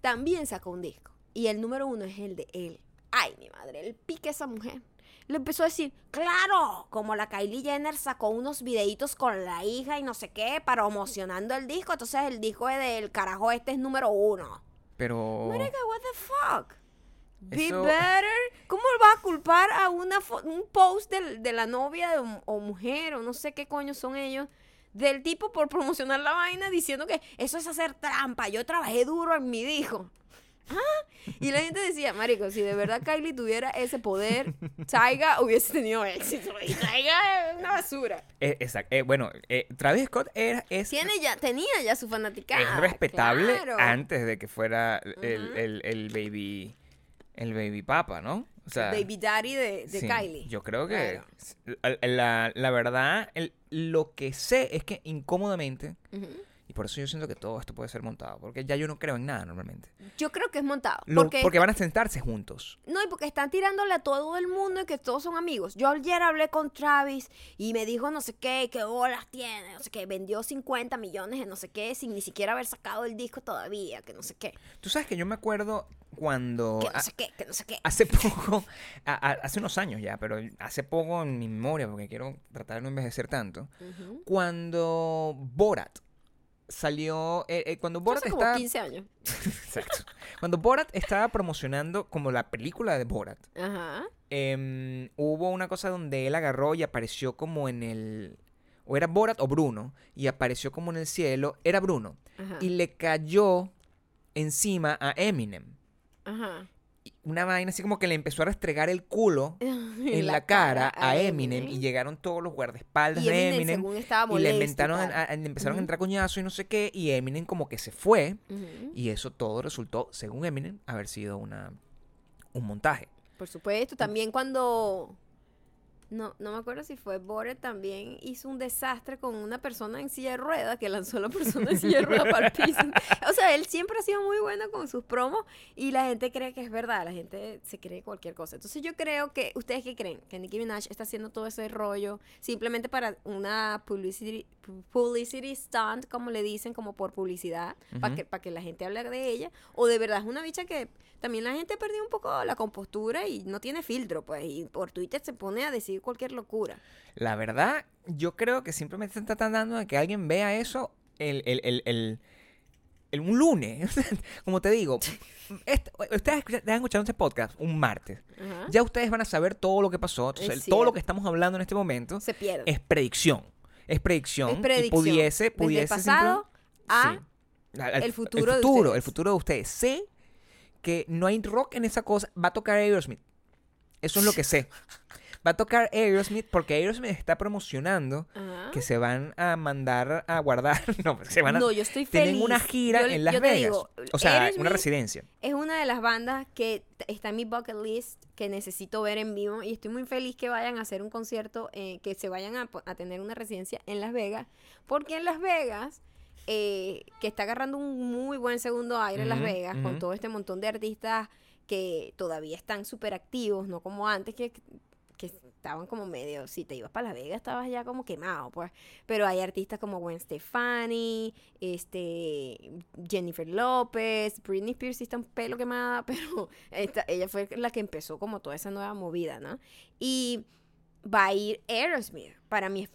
también sacó un disco y el número uno es el de él ay mi madre el pique esa mujer le empezó a decir, claro, como la Kylie Jenner sacó unos videitos con la hija y no sé qué, promocionando el disco, entonces el disco es del carajo este es número uno. Pero... Marica, what the fuck? Be Eso- better. ¿Cómo va a culpar a una un post del- de, la novia de un- o mujer o no sé qué coño son ellos? Del tipo por promocionar la vaina diciendo que eso es hacer trampa. Yo trabajé duro en mi disco. Ah, Y la gente decía, marico, si de verdad Kylie tuviera ese poder, Taiga hubiese tenido éxito. Y Taiga es una basura. Eh, exacto. Eh, bueno, eh, Travis Scott era, es, Tiene ya, tenía ya su fanaticada. es respetable claro. antes de que fuera el, el, el baby el baby papa, ¿no? O sea, Baby daddy de, de sí, Kylie. Yo creo que Claro. la, la- verdad, el- lo que sé es que incómodamente. Y por eso yo siento que todo esto puede ser montado, porque ya yo no creo en nada normalmente. Yo creo que es montado. Lo- porque porque van a sentarse juntos. No, y porque están tirándole a todo el mundo y que todos son amigos. Yo ayer hablé con Travis y me dijo no sé qué, qué bolas tiene, no sé qué, vendió 50 millones de no sé qué sin ni siquiera haber sacado el disco todavía, que no sé qué, Tú sabes que yo me acuerdo cuando... que no sé qué, que no sé qué. Hace poco, (laughs) a- a- hace unos años ya, pero hace poco en mi memoria, porque quiero tratar de no envejecer tanto, Ujú. cuando Borat salió, eh, eh, cuando Borat Hace como estaba... 15 años. (laughs) Exacto. Cuando Borat estaba promocionando como la película de Borat, Ajá. em, hubo una cosa donde él agarró y apareció como en el... O era Borat o Bruno, y apareció como en el cielo, era Bruno, Ajá. y le cayó encima a Eminem. Ajá. Una vaina así como que le empezó a restregar el culo (laughs) en la, cara, a Eminem, y llegaron todos los guardaespaldas Y de Eminem, Eminem y le inventaron a- le empezaron a entrar coñazos y no sé qué y Eminem como que se fue. Y eso todo resultó según Eminem haber sido una un montaje. Por supuesto, también cuando No, no me acuerdo si fue Boret también hizo un desastre con una persona en silla de ruedas que lanzó a la persona en silla de ruedas para el piso. O sea, él siempre ha sido muy bueno con sus promos y la gente cree que es verdad, la gente se cree cualquier cosa. Entonces yo creo que, ¿ustedes qué creen? Que Nicki Minaj está haciendo todo ese rollo simplemente para una publicity, publicity stunt, como le dicen, como por publicidad, para que, que la gente hable de ella. O de verdad es una bicha que también la gente perdió un poco la compostura y no tiene filtro, pues, y por Twitter se pone a decir cualquier locura. La verdad, yo creo que simplemente están tratando de que alguien vea eso el, el, el, un lunes. (laughs) Como te digo, este- ustedes están escuchando este podcast un martes. Ajá. Ya ustedes van a saber todo lo que pasó. Entonces, todo lo que estamos hablando en este momento se pierde. es predicción. Es predicción. Es predicción. Y pudiese, Desde pudiese el pasado simple- a Sí. Al- al- el futuro de el futuro, ustedes. el futuro de ustedes. Sé que no hay rock en esa cosa. Va a tocar Aerosmith. Eso es lo que sé. (laughs) Va a tocar Aerosmith porque Aerosmith está promocionando Ajá. que se van a mandar a guardar. (laughs) No, se van a. No, yo estoy feliz. tienen una gira Yo- en Las Vegas. digo, o sea, Aerosmith una residencia. Es una de las bandas que está en mi bucket list que necesito ver en vivo y estoy muy feliz que vayan a hacer un concierto, eh, que se vayan a, tener una residencia en Las Vegas, porque en Las Vegas, eh, que está agarrando un muy buen segundo aire en Las Vegas, con todo este montón de artistas que todavía están súper activos, no como antes que estaban como medio, si te ibas para Las Vegas estabas ya como quemado, pues. Pero hay artistas como Gwen Stefani, este, Jennifer López, Britney Spears sí está un pelo quemada, (laughs) pero esta- ella fue la que empezó como toda esa nueva movida, ¿no? Y va a ir Aerosmith. Para mí es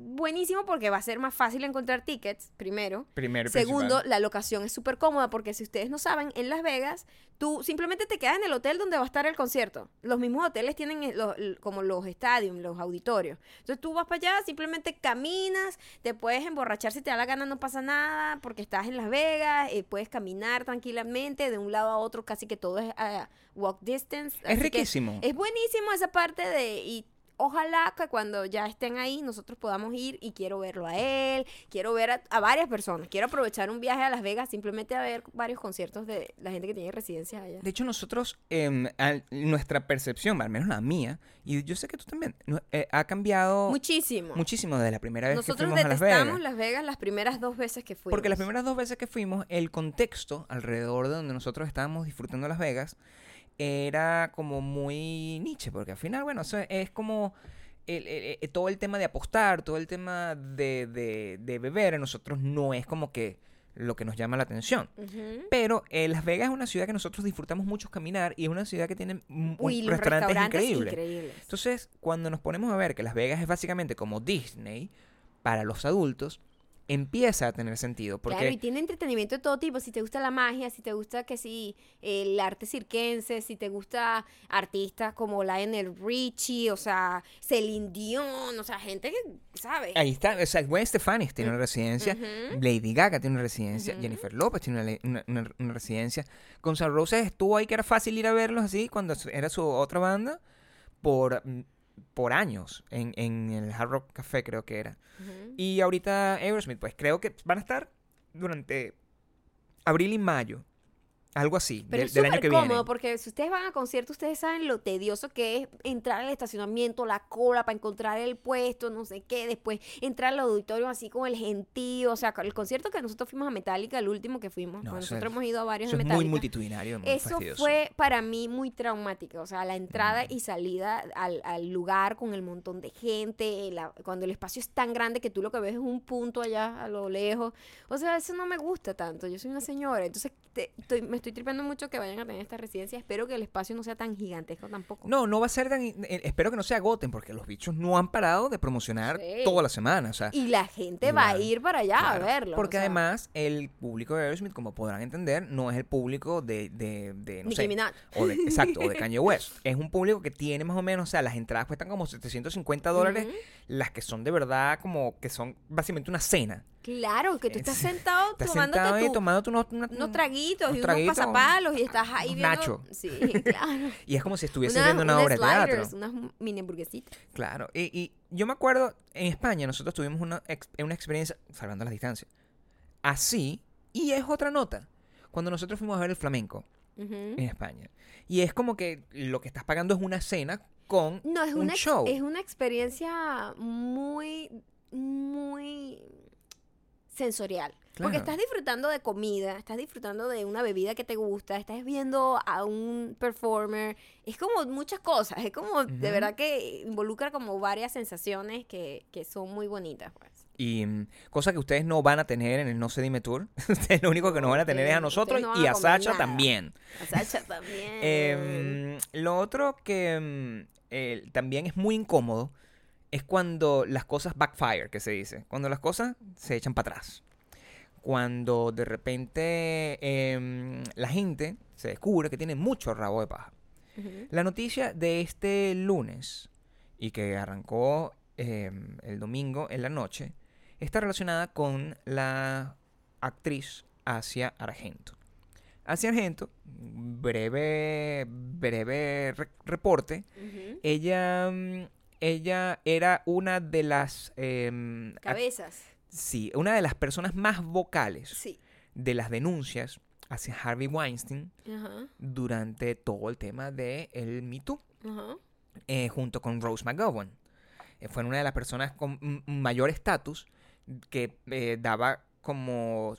buenísimo porque va a ser más fácil encontrar tickets, primero. Primero Segundo, principal. la locación es súper cómoda porque si ustedes no saben, en Las Vegas, tú simplemente te quedas en el hotel donde va a estar el concierto. Los mismos hoteles tienen eh, los- como los estadios, los auditorios. Entonces tú vas para allá, simplemente caminas, te puedes emborrachar si te da la gana, no pasa nada, porque estás en Las Vegas, eh, puedes caminar tranquilamente de un lado a otro, casi que todo es a walk distance. Es riquísimo. es buenísimo esa parte de... Y, Ojalá que cuando ya estén ahí nosotros podamos ir y quiero verlo a él, quiero ver a, a varias personas, quiero aprovechar un viaje a Las Vegas simplemente a ver varios conciertos de la gente que tiene residencias allá. De hecho, nosotros, al- nuestra percepción, al menos la mía, y yo sé que tú también, eh, ha cambiado Muchísimo. muchísimo de la primera vez Nosotros que fuimos a Las detestamos Vegas. Las Vegas las primeras dos veces que fuimos. Porque las primeras dos veces que fuimos, el contexto alrededor de donde nosotros estábamos disfrutando Las Vegas era como muy niche, porque al final, bueno, eso es como el- el- el- todo el tema de apostar, todo el tema de, de, de beber, a nosotros no es como que lo que nos llama la atención. Pero eh, Las Vegas es una ciudad que nosotros disfrutamos mucho caminar y es una ciudad que tiene Uy, un- restaurantes, restaurantes increíbles. increíbles. Entonces, cuando nos ponemos a ver que Las Vegas es básicamente como Disney para los adultos, empieza a tener sentido. Porque Claro, y tiene entretenimiento de todo tipo. Si te gusta la magia, si te gusta que si el arte cirquense, si te gusta artistas como Lionel Richie, o sea, Celine Dion, o sea, gente que, ¿sabes? ahí está, o sea, Gwen Stefani tiene una residencia. Lady Gaga tiene una residencia. Jennifer López tiene una, una- residencia. Guns N' Roses estuvo ahí que era fácil ir a verlos así cuando era su otra banda por, mm, por años en, en el Hard Rock Café creo que era. Y ahorita Aerosmith, pues creo que van a estar durante abril y mayo. Algo así, Pero del, es del año que cómodo viene. porque si ustedes van a concierto, ustedes saben lo tedioso que es entrar al estacionamiento, la cola para encontrar el puesto, no sé qué, después entrar al auditorio así con el gentío, o sea, el concierto que nosotros fuimos a Metallica, el último que fuimos, No, eso nosotros es- hemos ido a varios Eso de es Metallica. muy multitudinario, muy Eso fastidioso. fue para mí muy traumático, o sea, la entrada Mm. y salida al, al lugar con el montón de gente, la- cuando el espacio es tan grande que tú lo que ves es un punto allá a lo lejos, o sea, eso no me gusta tanto, yo soy una señora, entonces te- estoy- me estoy tripeando mucho que vayan a tener esta residencia, espero que el espacio no sea tan gigantesco tampoco. No, no va a ser tan... eh, espero que no se agoten porque los bichos no han parado de promocionar Sí. toda la semana. O sea, Y la gente va a ir para allá claro, a verlo. Porque o sea, además el público de Aerosmith, como podrán entender, no es el público de, de, de no Nicki sé, Minaj. o de, (laughs) exacto, o de Kanye West. Es un público que tiene más o menos, o sea, las entradas cuestan como 750 dólares, las que son de verdad como que son básicamente una cena. Claro, que tú estás Es- sentado Estás tomándote sentado tu- tomándote unos, una- unos traguitos unos y traguitos, unos pasapalos y estás ahí viendo... nachos. Sí, claro. (laughs) y es como si estuvieses viendo una unas obra de teatro. unas mini hamburguesitas. Claro, y, y yo me acuerdo, en España nosotros tuvimos una, una experiencia, salvando las distancias, así, y es otra nota. Cuando nosotros fuimos a ver el flamenco, en España. Y es como que lo que estás pagando es una cena con No, es un una, show. es una experiencia muy, muy sensorial. Porque estás disfrutando de comida, estás disfrutando de una bebida que te gusta, estás viendo a un performer. Es como muchas cosas, es como de verdad que involucra como varias sensaciones que, que son muy bonitas. Pues. Y mm, cosa que ustedes no van a tener en el No Se Dime Tour. (laughs) Ustedes lo único que nos van a tener es a nosotros no y a a Sacha nada. también. A Sacha también. (laughs) Em, lo otro que mm, eh, también es muy incómodo es cuando las cosas backfire, que se dice. Cuando las cosas se echan para atrás. Cuando de repente em, la gente se descubre que tiene mucho rabo de paja. La noticia de este lunes y que arrancó em, el domingo en la noche está relacionada con la actriz Asia Argento. Asia Argento, breve, breve re- reporte, ella, mm, ella era una de las, em, Cabezas. sí, una de las personas más vocales Sí. de las denuncias hacia Harvey Weinstein durante todo el tema de el Me Too, eh, junto con Rose McGowan. Eh, fue una de las personas con mayor estatus que eh, daba como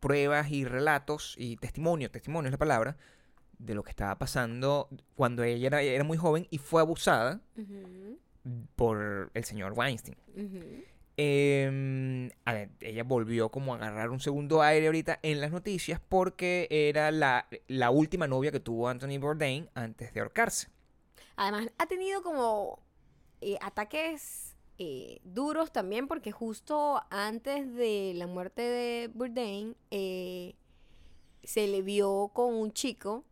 pruebas y relatos y testimonio, testimonio es la palabra, de lo que estaba pasando cuando ella era, era muy joven y fue abusada Ujú. Por el señor Weinstein. Eh, a ver, ella volvió como a agarrar un segundo aire ahorita en las noticias porque era la, la última novia que tuvo Anthony Bourdain antes de ahorcarse. Además, ha tenido como eh, ataques eh, duros también, porque justo antes de la muerte de Bourdain, eh, se le vio con un chico,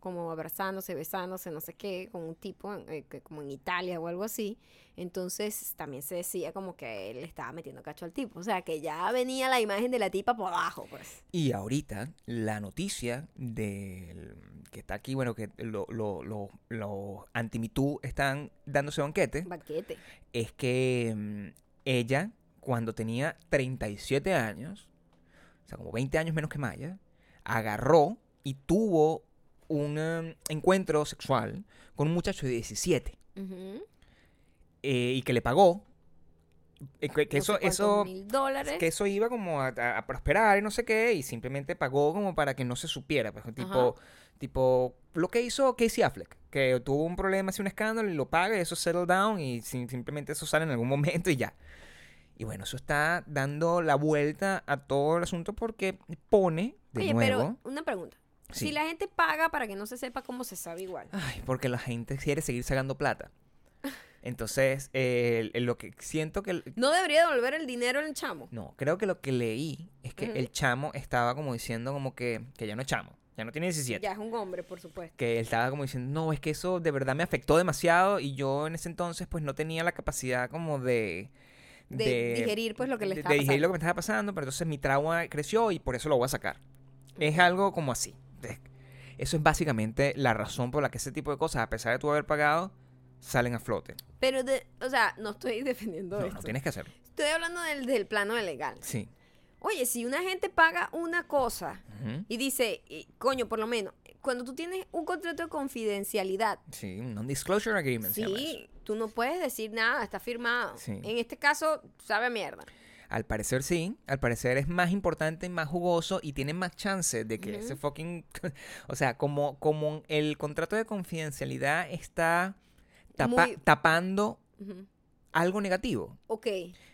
como abrazándose, besándose, no sé qué, con un tipo, eh, que- como en Italia o algo así. Entonces también se decía como que él le estaba metiendo cacho al tipo. O sea, que ya venía la imagen de la tipa por abajo, pues. Y ahorita la noticia del que está aquí, bueno, que los lo, lo, los anti-MeToo están dándose banquete, Banquete. es que mm, ella, cuando tenía 37 años, o sea, como 20 años menos que Maya, agarró y tuvo un um, encuentro sexual con un muchacho de 17 Ujú. eh, y que le pagó. eh, que, que No sé eso, eso, mil dólares. que eso iba como a, a- a prosperar y no sé qué, y simplemente pagó como para que no se supiera. Pues, tipo, tipo, lo que hizo Casey Affleck, que tuvo un problema, hace un escándalo y lo paga y eso settle down y sim- simplemente eso sale en algún momento y ya. Y bueno, eso está dando la vuelta a todo el asunto porque pone, de Oye, nuevo, pero una pregunta. Sí. Si la gente paga para que no se sepa cómo se sabe igual. Ay, porque la gente quiere seguir sacando plata. (laughs) Entonces, eh, el- lo que siento que... el- ¿No debería devolver el dinero al chamo? No, creo que lo que leí es que el chamo estaba como diciendo como que, que ya no es chamo, ya no tiene 17. Ya es un hombre, por supuesto. Que él estaba como diciendo, no, es que eso de verdad me afectó demasiado y yo en ese entonces pues no tenía la capacidad como de... De digerir, pues, lo que le de- estaba de digerir lo que me estaba pasando, pero entonces mi trauma creció y por eso lo voy a sacar. Es algo como así. Eso es básicamente la razón por la que ese tipo de cosas, a pesar de tú haber pagado, salen a flote. Pero, de, o sea, no estoy (laughs) defendiendo No, esto. no tienes que hacerlo. Estoy hablando del, del plano legal. Sí. Oye, si una gente paga una cosa y dice, y, coño, por lo menos, cuando tú tienes un contrato de confidencialidad, Sí, un non-disclosure agreement. sí, tú no puedes decir nada, está firmado. Sí. En este caso, sabe a mierda. Al parecer sí, al parecer es más importante, más jugoso y tiene más chance de que ese fucking... (laughs) o sea, como, como el contrato de confidencialidad está tapa- Muy- tapando algo negativo. Ok,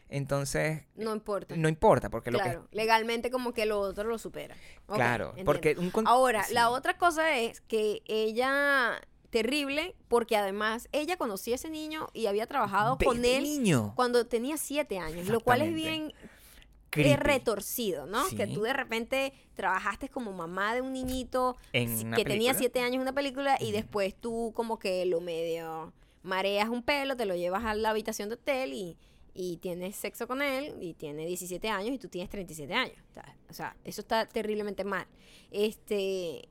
Entonces, no importa. no importa, porque lo claro, legalmente como que lo otro lo supera. que... Claro, entiendo. porque un Ahora, sí. la otra cosa es que ella, terrible, porque además ella conocía a ese niño y había trabajado con él niño. cuando tenía siete años, lo cual es bien Creepy. es retorcido, ¿no? Que tú de repente trabajaste como mamá de un niñito En que tenía siete años en una película y después tú como que lo medio mareas un pelo, te lo llevas a la habitación de hotel y, y tienes sexo con él y tiene 17 años y tú tienes 37 años. O sea, eso está terriblemente mal. Este,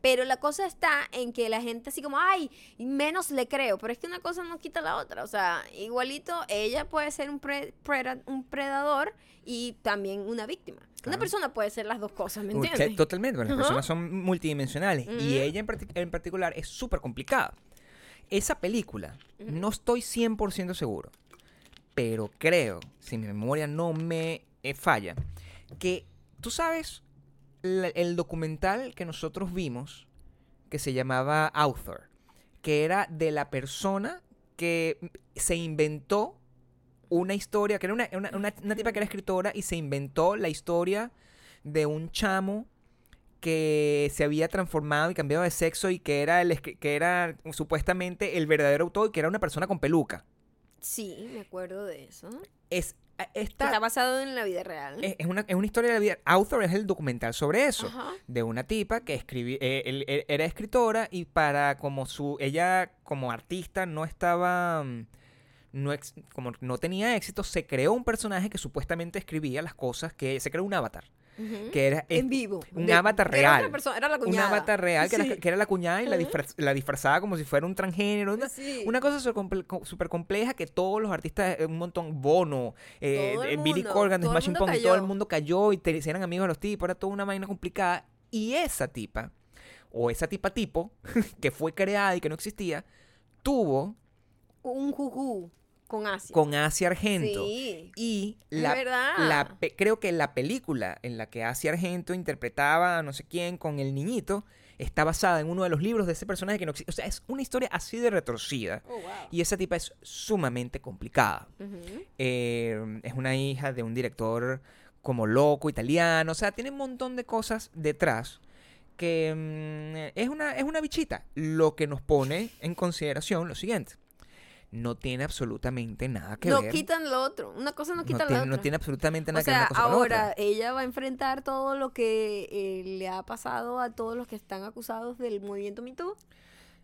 Pero la cosa está en que la gente así como, ay, menos le creo. Pero es que una cosa no quita la otra. O sea, igualito, ella puede ser un, pre- preda- un predador y también una víctima. Una persona puede ser las dos cosas, ¿me entiendes? Totalmente, las personas son multidimensionales. Y ella en, partic- en particular es súper complicada. Esa película, no estoy 100% seguro, pero creo, si mi memoria no me eh, falla, que tú sabes el documental que nosotros vimos que se llamaba Author, que era de la persona que se inventó una historia, que era una, una, una- una tipa que era escritora y se inventó la historia de un chamo que se había transformado y cambiado de sexo y que era el que era supuestamente el verdadero autor y que era una persona con peluca. Sí, me acuerdo de eso. Es esta Está basado en la vida real. es, es una, es una historia de la vida. Author es el documental sobre eso. Ajá. De una tipa que escribí, eh, él- él- era escritora y para como su, ella como artista no estaba, mm, no ex- como no tenía éxito, se creó un personaje que supuestamente escribía las cosas que, se creó un avatar, Que era, en vivo. un De- avatar era real. otra persona, era la un cuñada. avatar real que, era, que era la cuñada y la, Ajá. disfraz- la disfrazaba como si fuera un transgénero. Una, Sí. una cosa súper comple- co- súper compleja que todos los artistas, eh, un montón, Bono, eh, eh, Billy Corgan, Smashing Pumpkins, todo el mundo cayó y te, eran amigos de los tipos, era toda una vaina complicada. Y esa tipa, o esa tipa tipo, (laughs) que fue creada y que no existía, tuvo Un juju con Asia. con Asia Argento. Sí. Y la, verdad. la creo que la película en la que Asia Argento interpretaba a no sé quién con el niñito está basada en uno de los libros de ese personaje que no existe. O sea, es una historia así de retorcida. Oh, wow. Y esa tipa es sumamente complicada. Eh, es una hija de un director como loco italiano. O sea, tiene un montón de cosas detrás que mm, es, una, es una bichita. Lo que nos pone en consideración lo siguiente. No tiene absolutamente nada que no ver. quitan lo otro. Una cosa no no, quita la tiene, otra. no tiene absolutamente nada o que ver sea, una cosa con la otra. ahora ella va a enfrentar todo lo que eh, le ha pasado a todos los que están acusados del movimiento Me Too,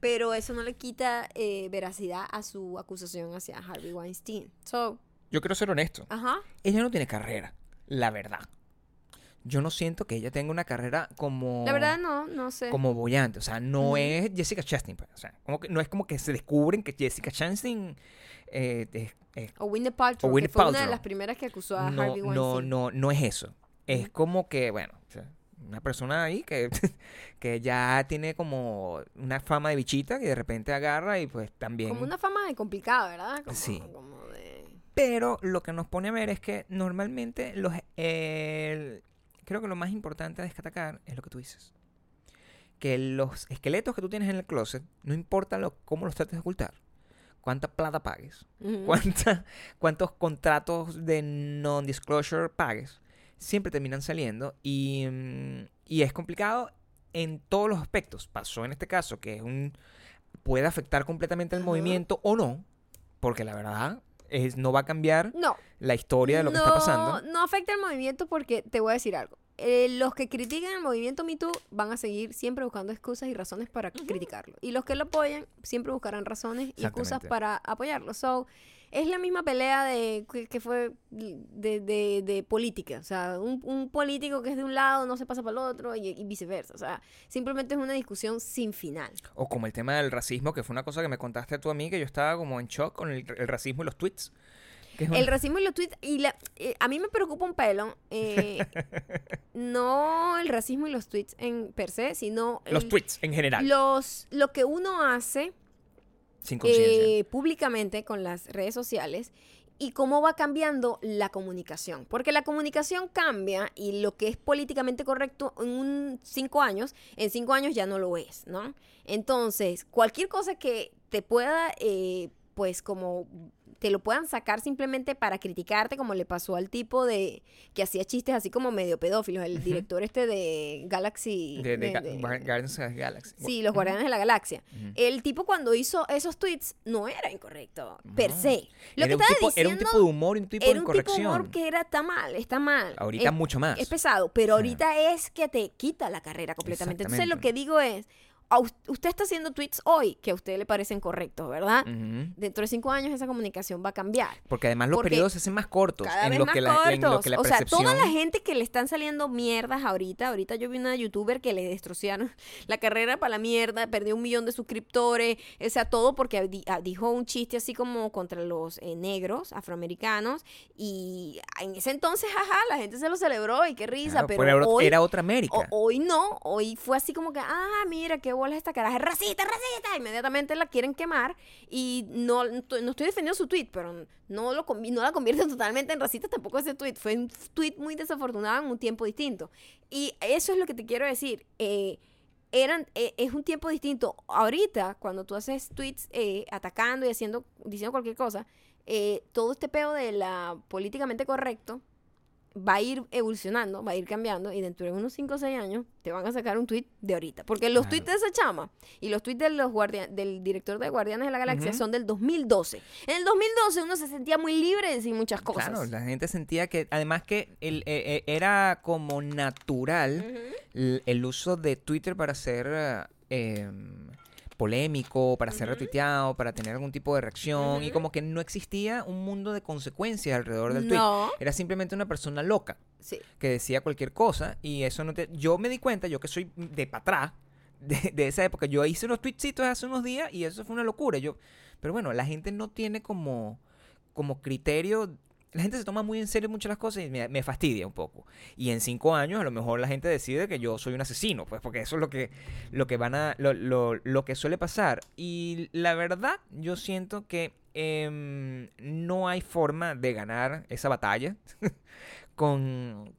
pero eso no le quita eh, veracidad a su acusación hacia Harvey Weinstein. So, Yo quiero ser honesto. ajá. Ella no tiene carrera, la verdad. Yo no siento que ella tenga una carrera como... La verdad no, no sé. como bollante. O sea, no Ujú. es Jessica Chastain. pues. O sea, como que, no es como que se descubren que Jessica Chastain eh, es- es- O Winnie Paltrow, O Gwyneth que fue una de Paltrow. las primeras que acusó a no, Harvey no, Weinstein. no, no es eso. Es como que, bueno, o sea, una persona ahí que, (laughs) que ya tiene como una fama de bichita que de repente agarra y pues también... Como una fama de complicada, ¿verdad? Como, Sí. como de... Pero lo que nos pone a ver es que normalmente los, el- creo que lo más importante a destacar es lo que tú dices. Que los esqueletos que tú tienes en el closet, no importa lo, cómo los trates de ocultar, cuánta plata pagues, cuánta- cuántos contratos de non-disclosure pagues, siempre terminan saliendo y, mm, y es complicado en todos los aspectos. Pasó en este caso que es un puede afectar completamente el movimiento o no, porque la verdad es, no va a cambiar No, la historia de lo que está pasando. No afecta el movimiento porque te voy a decir algo. Eh, los que critican el movimiento Me Too van a seguir siempre buscando excusas y razones para criticarlo. Y los que lo apoyan siempre buscarán razones y excusas para apoyarlo. So, es la misma pelea de que, que fue de, de- de política. O sea, un, un político que es de un lado no se pasa para el otro y, y viceversa. O sea, simplemente es una discusión sin final. O como el tema del racismo, que fue una cosa que me contaste tú a mí, que yo estaba como en shock con el, el racismo y los tweets. El racismo y los tweets. Y la- eh, a mí me preocupa un pelo. eh, (laughs) no el racismo y los tweets en per se, sino los tweets en general, los, lo que uno hace sin eh, públicamente con las redes sociales y cómo va cambiando la comunicación. Porque la comunicación cambia y lo que es políticamente correcto en un cinco años, en cinco años ya no lo es, ¿no? Entonces, cualquier cosa que te pueda, eh, pues como te lo puedan sacar simplemente para criticarte, como le pasó al tipo de que hacía chistes así como medio pedófilos, el director este de Galaxy. de, de de- de- Guar- Guardians of the Galaxy. Sí, los Guardianes de la Galaxia. El tipo cuando hizo esos tweets no era incorrecto, per se. Lo era, que un estaba tipo, era diciendo un tipo de humor y un tipo era de un tipo de incorrección. humor que era, está mal, está mal. Ahorita es, mucho más. es pesado, pero ahorita es que te quita la carrera completamente. Entonces lo que digo es, a usted está haciendo tweets hoy que a usted le parecen correctos, ¿verdad? Dentro de cinco años esa comunicación va a cambiar. Porque además los Porque periodos se hacen más cortos. Cada en vez lo más que la, en lo cortos. que la o sea, toda la gente que le están saliendo mierdas ahorita. Ahorita yo vi una youtuber que le destrozaron (laughs) la carrera para la mierda, perdió un millón de suscriptores. O sea, todo porque ah, dijo un chiste así como contra los eh, negros, afroamericanos. Y en ese entonces, jaja, la gente se lo celebró y qué risa. Claro, pero era, hoy, era otra América. o- hoy no, hoy fue así como que, ah, mira, qué bola esta caraja, es racista, racista. Inmediatamente la quieren quemar y no, no estoy defendiendo su tweet, pero no, lo, no la convierten (laughs) totalmente en racista tampoco ese tweet. Fue un tweet muy desafortunado en un tiempo distinto. Y eso es lo que te quiero decir. eh, eran, eh, es un tiempo distinto. Ahorita, cuando tú haces tweets eh, atacando y haciendo, diciendo cualquier cosa, eh, todo este peo de la políticamente correcto va a ir evolucionando, va a ir cambiando y dentro de unos 5 o 6 años te van a sacar un tweet de ahorita. Porque los Claro. tweets de esa chama y los tweets de los guardia- del director de Guardianes de la Galaxia Ujú. son del 2012. En el 2012 uno se sentía muy libre de decir muchas cosas. Claro, la gente sentía que, además que el, eh, eh, era como natural el, el uso de Twitter para ser eh, em, polémico, para ser retuiteado, para tener algún tipo de reacción, y como que no existía un mundo de consecuencias alrededor del tweet. No, Era simplemente una persona loca sí. que decía cualquier cosa y eso no te... Yo me di cuenta, yo que soy de para atrás, (laughs) de, de esa época, yo hice unos tweetsitos hace unos días y eso fue una locura. Yo, pero bueno, la gente no tiene como, como criterio... La gente se toma muy en serio muchas las cosas y me, me fastidia un poco. Y en cinco años a lo mejor la gente decide que yo soy un asesino, pues porque eso es lo que, lo que van a, lo, lo- lo que suele pasar. Y la verdad, yo siento que em, no hay forma de ganar esa batalla (laughs) con,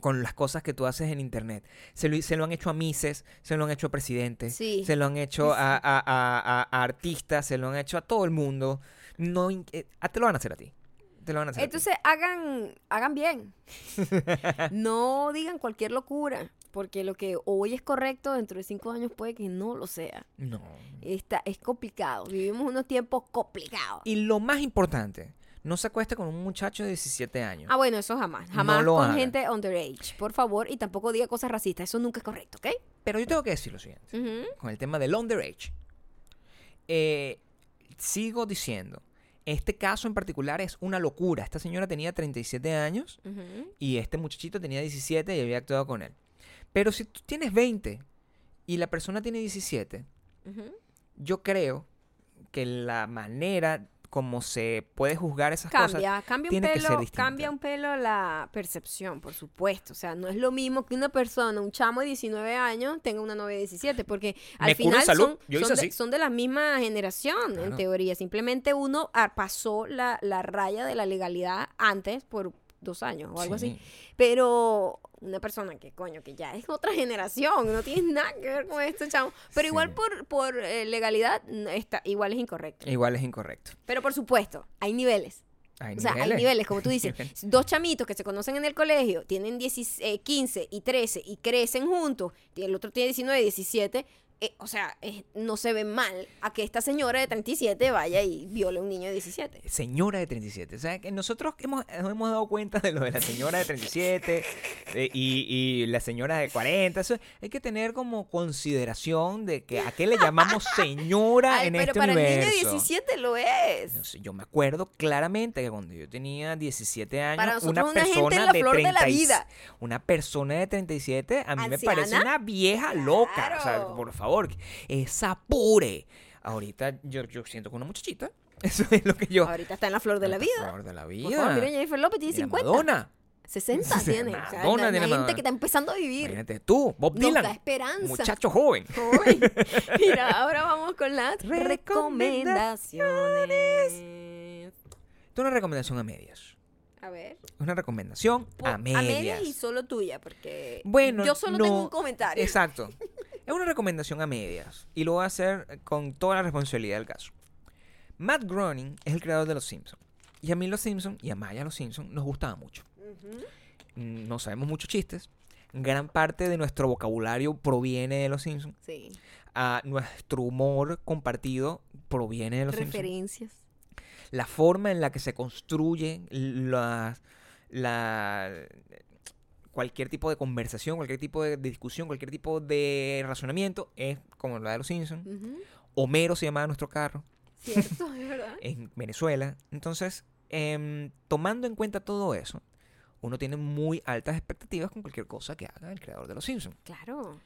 con las cosas que tú haces en internet. Se lo, se lo han hecho a Mises, se lo han hecho a presidentes, Sí. se lo han hecho a, a- a- a- artistas, se lo han hecho a todo el mundo. No, eh, te lo van a hacer a ti. Te lo van a hacer. Entonces hagan, hagan bien. (laughs) no digan cualquier locura, porque lo que hoy es correcto dentro de cinco años puede que no lo sea. No. Está, es complicado. Vivimos unos tiempos complicados. Y lo más importante, no se acueste con un muchacho de 17 años. Ah, bueno, eso jamás. Jamás lo con hagan. gente underage, por favor. Y tampoco diga cosas racistas. Eso nunca es correcto, ¿ok? Pero yo tengo que decir lo siguiente. Con el tema del underage. Eh, sigo diciendo, este caso en particular es una locura. Esta señora tenía 37 años Ujú. y este muchachito tenía 17 y había actuado con él. Pero si tú tienes 20 y la persona tiene 17, Ujú. yo creo que la manera como se puede juzgar esas cosas Cambia, un tiene que ser pelo, distinta. cambia un pelo la percepción, por supuesto. O sea, no es lo mismo que una persona, un chamo de 19 años, tenga una novia de 17, porque al Me final son, son, de, así. son de la misma generación, en teoría. Simplemente uno ah, pasó la, la raya de la legalidad antes por dos años o algo así. Sí. Pero una persona que, coño, que ya es otra (laughs) generación, no tiene nada que ver con esto, chamo. Pero igual por, por eh, legalidad, está, igual es incorrecto. Igual es incorrecto. Pero por supuesto, hay niveles. Hay O sea, hay niveles, como tú (laughs) dices. Dos chamitos que se conocen en el colegio, tienen 10 eh, 15 y 13 y crecen juntos, y el otro tiene 19 y 17. Eh, o sea, eh, no se ve mal a que esta señora de 37 vaya y viole a un niño de 17. Señora de 37. O sea, que nosotros hemos, nos hemos dado cuenta de lo de la señora de 37 (laughs) eh, y, y la señora de 40. Eso, hay que tener como consideración de que a qué le llamamos señora (laughs) Ay, en pero este para universo. el niño de 17 lo es. No sé, Yo me acuerdo claramente que cuando yo tenía 17 años, Para nosotros una persona la de flor de la 30 y- vida. una persona de 37 a mí me parece una vieja loca. O sea, por favor, esa pure. Ahorita yo, yo siento con una muchachita. (laughs) Eso es lo que yo. Ahorita está en la flor de la Por vida. favor, de la Por vida. favor, miren, Jennifer López tiene Mira, 50. Madonna. 60 Sí, tiene. O sea, Madonna tiene la gente Madonna. que está empezando a vivir. Imagínate tú, Bob Nos Dylan. da esperanza. Muchacho joven. Uy, (laughs) Mira, ahora vamos con las recomendaciones. Esto es una recomendación a medias. A ver. Es una recomendación Po- a medias. y solo tuya, porque Bueno, yo solo no, tengo un comentario. Exacto. (laughs) Es una recomendación a medias. Y lo voy a hacer con toda la responsabilidad del caso. Matt Groening es el creador de Los Simpsons. Y a mí Los Simpsons y a Maya Los Simpsons nos gustaba mucho. Mm, No sabemos muchos chistes. Gran parte de nuestro vocabulario proviene de Los Simpsons. Sí. Ah, nuestro humor compartido proviene de Los Simpsons. Referencias. la forma en la que se construyen las la cualquier tipo de conversación, cualquier tipo de discusión, cualquier tipo de razonamiento es como la de los Simpsons. Homero se llamaba nuestro carro Cierto, (laughs) es verdad. en Venezuela. Entonces, em, tomando en cuenta todo eso, uno tiene muy altas expectativas con cualquier cosa que haga el creador de los Simpsons. Claro.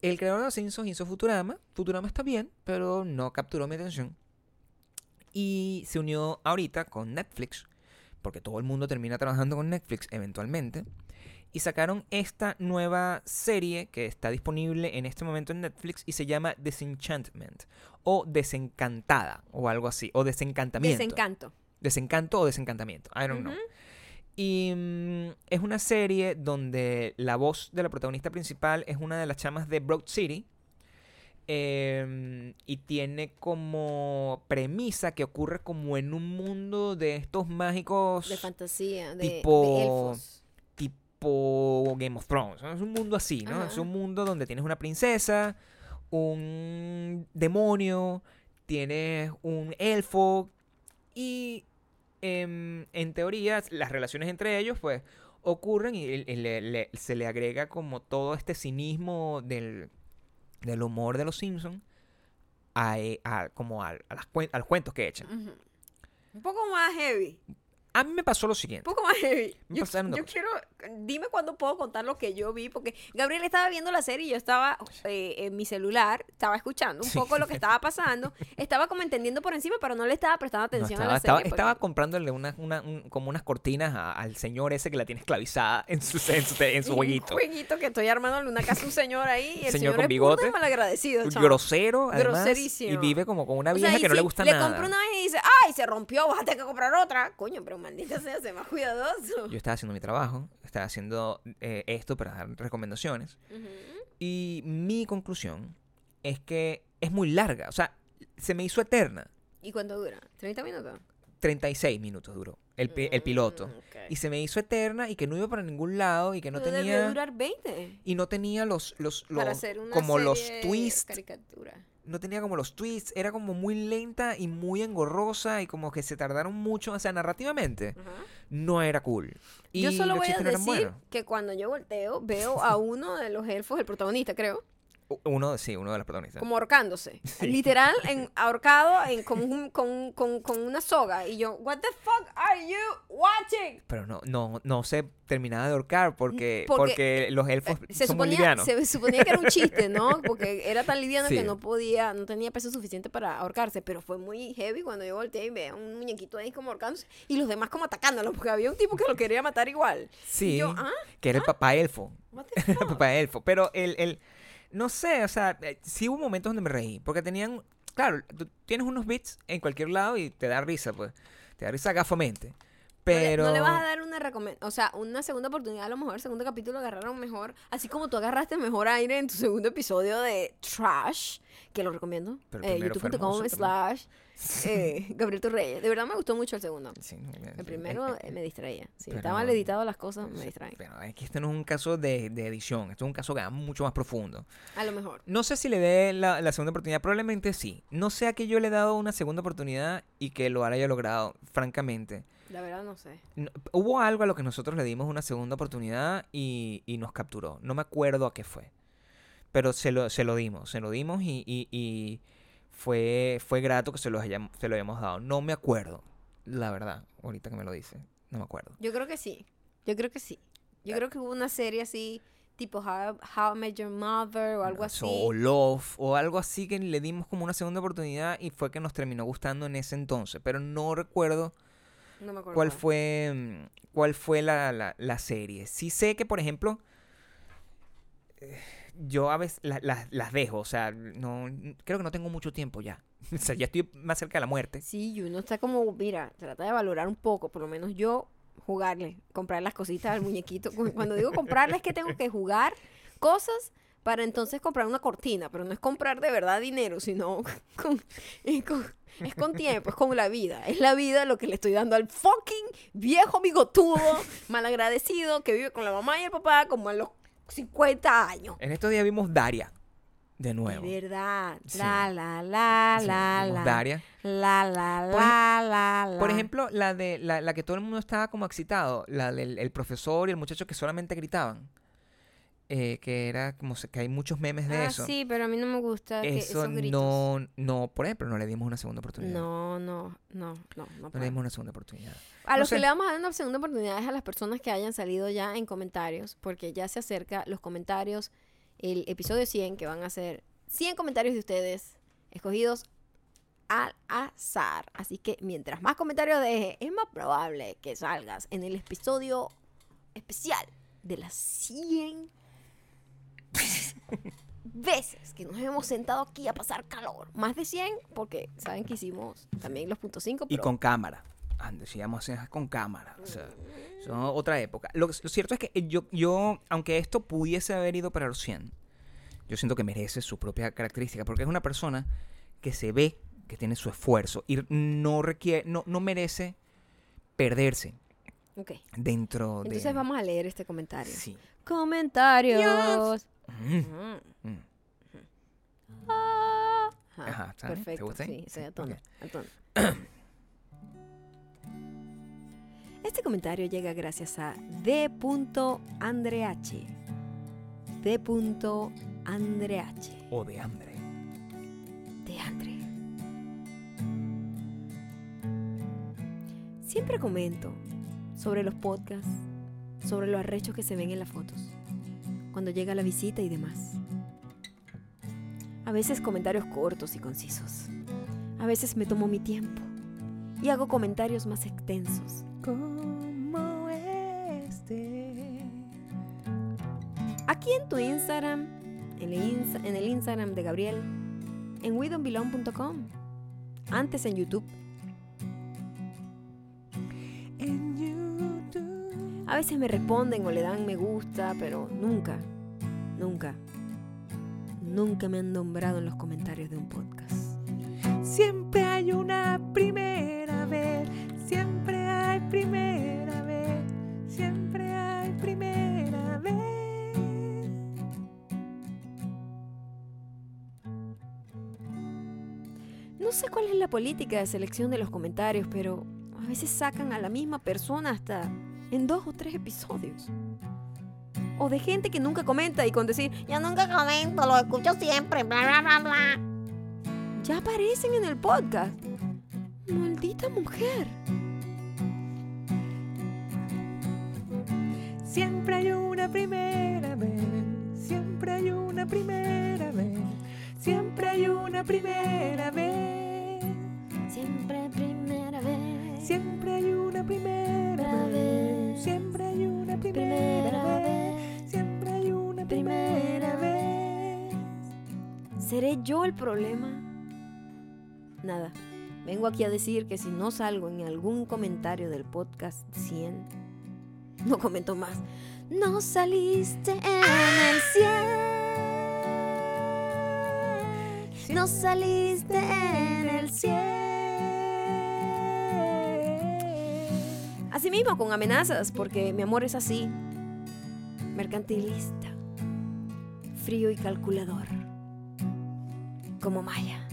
El creador de los Simpsons hizo Futurama. Futurama está bien, pero no capturó mi atención. Y se unió ahorita con Netflix, porque todo el mundo termina trabajando con Netflix eventualmente. Y sacaron esta nueva serie que está disponible en este momento en Netflix y se llama Disenchantment. O Desencantada, o algo así. O Desencantamiento. Desencanto. Desencanto o desencantamiento. I don't know. Y mm, es una serie donde la voz de la protagonista principal es una de las chamas de Broad City. em, y tiene como premisa que ocurre como en un mundo de estos mágicos De fantasía, de, de Tipo- elfos. Tipo Game of Thrones. ¿no? Es un mundo así, ¿no? Es un mundo donde tienes una princesa, un demonio, tienes un elfo y em, en teoría las relaciones entre ellos pues ocurren y, le- le- se le agrega como todo este cinismo del, del humor de los Simpsons a, eh, a- como al- a las cuen- a los cuentos que echan. Un poco más heavy. A mí me pasó lo Un siguiente. poco más heavy. Yo, quiero. Dime cuándo puedo contar lo que yo vi. Porque Gabriel estaba viendo la serie y yo estaba eh, en mi celular. Estaba escuchando un Sí. poco lo que estaba pasando. Estaba como entendiendo por encima, pero no le estaba prestando No, atención estaba, a la serie. estaba porque- comprándole una, una- un- como unas cortinas a- al señor ese que la tiene esclavizada en su, en su, en su (laughs) un jueguito. jueguito que estoy armándole una casa a un señor ahí. Y el Señor señor, con es bigote. malagradecido. Grosero, además. Groserísimo. Y vive como con una O vieja sea, que no le gusta le nada. compra una vez y dice, ¡ay, se rompió! Vas a tener que comprar otra. Coño, pero maldita sea, sé más cuidadoso. Yo estaba haciendo mi trabajo, estaba haciendo eh, esto para dar recomendaciones. Y mi conclusión es que es muy larga. O sea, se me hizo eterna. ¿Y cuánto dura? ¿30 minutos? 36 minutos duró el, pi- el piloto. Mm, ok. Y se me hizo eterna y que no iba para ningún lado y que no Pero tenía... durar 20. Y no tenía los... los, para los- hacer una como los twists caricatura. No tenía como los tweets, era como muy lenta y muy engorrosa y como que se tardaron mucho, o sea, narrativamente no era cool. Y Yo solo voy a decir que cuando yo volteo veo a uno de los elfos, el protagonista creo, Uno, sí, uno de los protagonistas. como ahorcándose. (laughs) Literal, (laughs) en, ahorcado en, con, un- con, con, con una soga. Y yo, what the fuck are you watching? Pero no, no, no se terminaba de ahorcar porque, Porque, porque, los elfos Se son muy suponía, livianos. se suponía que era un (laughs) chiste, ¿no? Porque era tan liviano Sí. que no podía, no tenía peso suficiente para ahorcarse. Pero fue muy heavy cuando yo volteé y veía un muñequito ahí como ahorcándose y los demás como atacándolo. Porque había un tipo que lo quería matar igual. Sí, yo, ¿ah? que era el papá elfo. What the el papá elfo. Pero el, el, no sé, o sea, eh, sí hubo momentos donde me reí. Porque tenían, claro, tú tienes unos bits en cualquier lado y te da risa, pues. Te da risa gafamente. No le- Pero... No le, vas a dar una recomendación, o sea, una segunda oportunidad, a lo mejor el segundo capítulo agarraron mejor, así como tú agarraste mejor aire en tu segundo episodio de Trash, que lo recomiendo, eh, youtube.com slash eh, (laughs) Gabriel Torreyes. De verdad me gustó mucho el segundo. Sí, no, El primero eh, eh, me distraía. Si pero- estaba mal editado las cosas, me sí, distraen. Pero es que este no es un caso de, de edición, esto es un caso que va mucho más profundo. A lo mejor. No sé si le dé la, la segunda oportunidad, probablemente sí. No sé a que yo le he dado una segunda oportunidad y que lo haya logrado, francamente. La verdad no sé. No- hubo algo a lo que nosotros le dimos una segunda oportunidad y, y nos capturó. No me acuerdo a qué fue. Pero se lo, se lo dimos, se lo dimos y, y- y fue, fue grato que se lo, hayamos, se lo hayamos dado. No me acuerdo, la verdad, ahorita que me lo dice. No me acuerdo. Yo creo que sí. Yo creo que sí. Yo creo que hubo una serie así, tipo How, How I Met Your Mother o algo así. O Love, o algo así que le dimos como una segunda oportunidad y fue que nos terminó gustando en ese entonces. Pero no recuerdo No me acuerdo. cuál fue mm, cuál fue la, la- la serie. Sí sé que, por ejemplo, eh, yo a veces la- las- las dejo, o sea, no creo que no tengo mucho tiempo ya. (laughs) O sea, ya estoy más cerca de la muerte. Sí, y uno está como, mira, trata de valorar un poco, por lo menos yo jugarle, comprar las cositas al muñequito. Cu- Cuando digo comprarle es que tengo que jugar cosas para entonces comprar una cortina, pero no es comprar de verdad dinero, sino (laughs) con, es con, es con tiempo, es con la vida. Es la vida lo que le estoy dando al fucking viejo bigotudo, malagradecido, que vive con la mamá y el papá como a los 50 años. En estos días vimos Daria. De nuevo. De verdad. Sí. La, la, la, Sí, la, la. varias. La, la, Por la, la, la. Por ejemplo, la de la, la que todo el mundo estaba como excitado, la del el profesor y el muchacho que solamente gritaban. Eh, que era como se- que hay muchos memes de ah, eso. sí, pero a mí no me gusta que eso esos gritos. no, no, por ejemplo, no le dimos una segunda oportunidad. No, no, no, no, no. No le dimos una segunda oportunidad. A no los que le vamos a dar una segunda oportunidad es a las personas que hayan salido ya en comentarios, porque ya se acerca los comentarios, el episodio 100, que van a ser 100 comentarios de ustedes escogidos al azar. Así que mientras más comentarios deje, es más probable que salgas en el episodio especial de las 100 (laughs) veces que nos hemos sentado aquí a pasar calor. Más de 100, porque saben que hicimos también los puntos 5. Y con cámara. Ah, decíamos eh, con cámara. O sea, son otra época. Lo, lo cierto es que yo, yo, aunque esto pudiese haber ido para los 100, yo siento que merece su propia característica, porque es una persona que se ve que tiene su esfuerzo y no requiere, no, no merece perderse Ok. dentro de... Entonces vamos a leer este comentario. Sí. Comentarios. Mm, Mm. mm. Ah. Ajá, ¿está bien? ¿Te Perfecto. gusta? Sí, Sí, a tono, ok. a tono. Este comentario llega gracias a D.andreH. D.andreH. O de hambre. de Andre. Siempre comento sobre los podcasts, sobre los arrechos que se ven en las fotos, cuando llega la visita y demás. A veces comentarios cortos y concisos. A veces me tomo mi tiempo y hago comentarios más extensos. Como este. Aquí en tu Instagram, en el, Insta- en el Instagram de Gabriel, en widonbelong.com, antes en YouTube. Veces me responden o le dan me gusta, pero nunca, nunca, nunca me han nombrado en los comentarios de un podcast. Siempre hay una primera vez, siempre hay primera vez, siempre hay primera vez. No sé cuál es la política de selección de los comentarios, pero a veces sacan a la misma persona hasta en dos o tres episodios. O de gente que nunca comenta y con decir, Yo nunca comento, lo escucho siempre, bla, bla, bla, bla. ya aparecen en el podcast. Maldita mujer. Siempre hay una ¿Seré yo el problema? Nada. Vengo aquí a decir que si no salgo en algún comentario del podcast 100, no comento más. No saliste en el 100. No saliste en el 100. Así mismo con amenazas, porque mi amor es así. Mercantilista. Frío y calculador. Como Maya.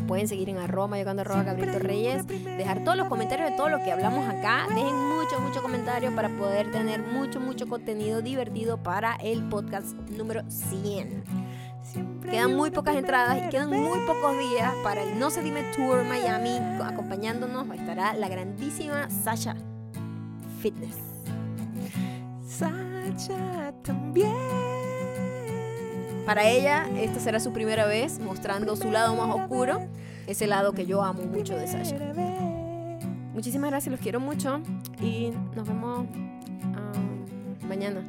Nos pueden seguir en arroba llegando arroba Gabriel Reyes. Dejar todos los comentarios de todo lo que hablamos acá. Dejen mucho, mucho comentario para poder tener mucho, mucho contenido divertido para el podcast número 100. Siempre Quedan muy pocas entradas y quedan muy pocos días para el No Se Dime Tour Miami. Acompañándonos estará la grandísima Sasha Fitness. Sacha también. Para ella, esta será su primera vez mostrando su lado más oscuro, ese lado que yo amo mucho de Sasha. Muchísimas gracias, los quiero mucho y nos vemos ah, mañana.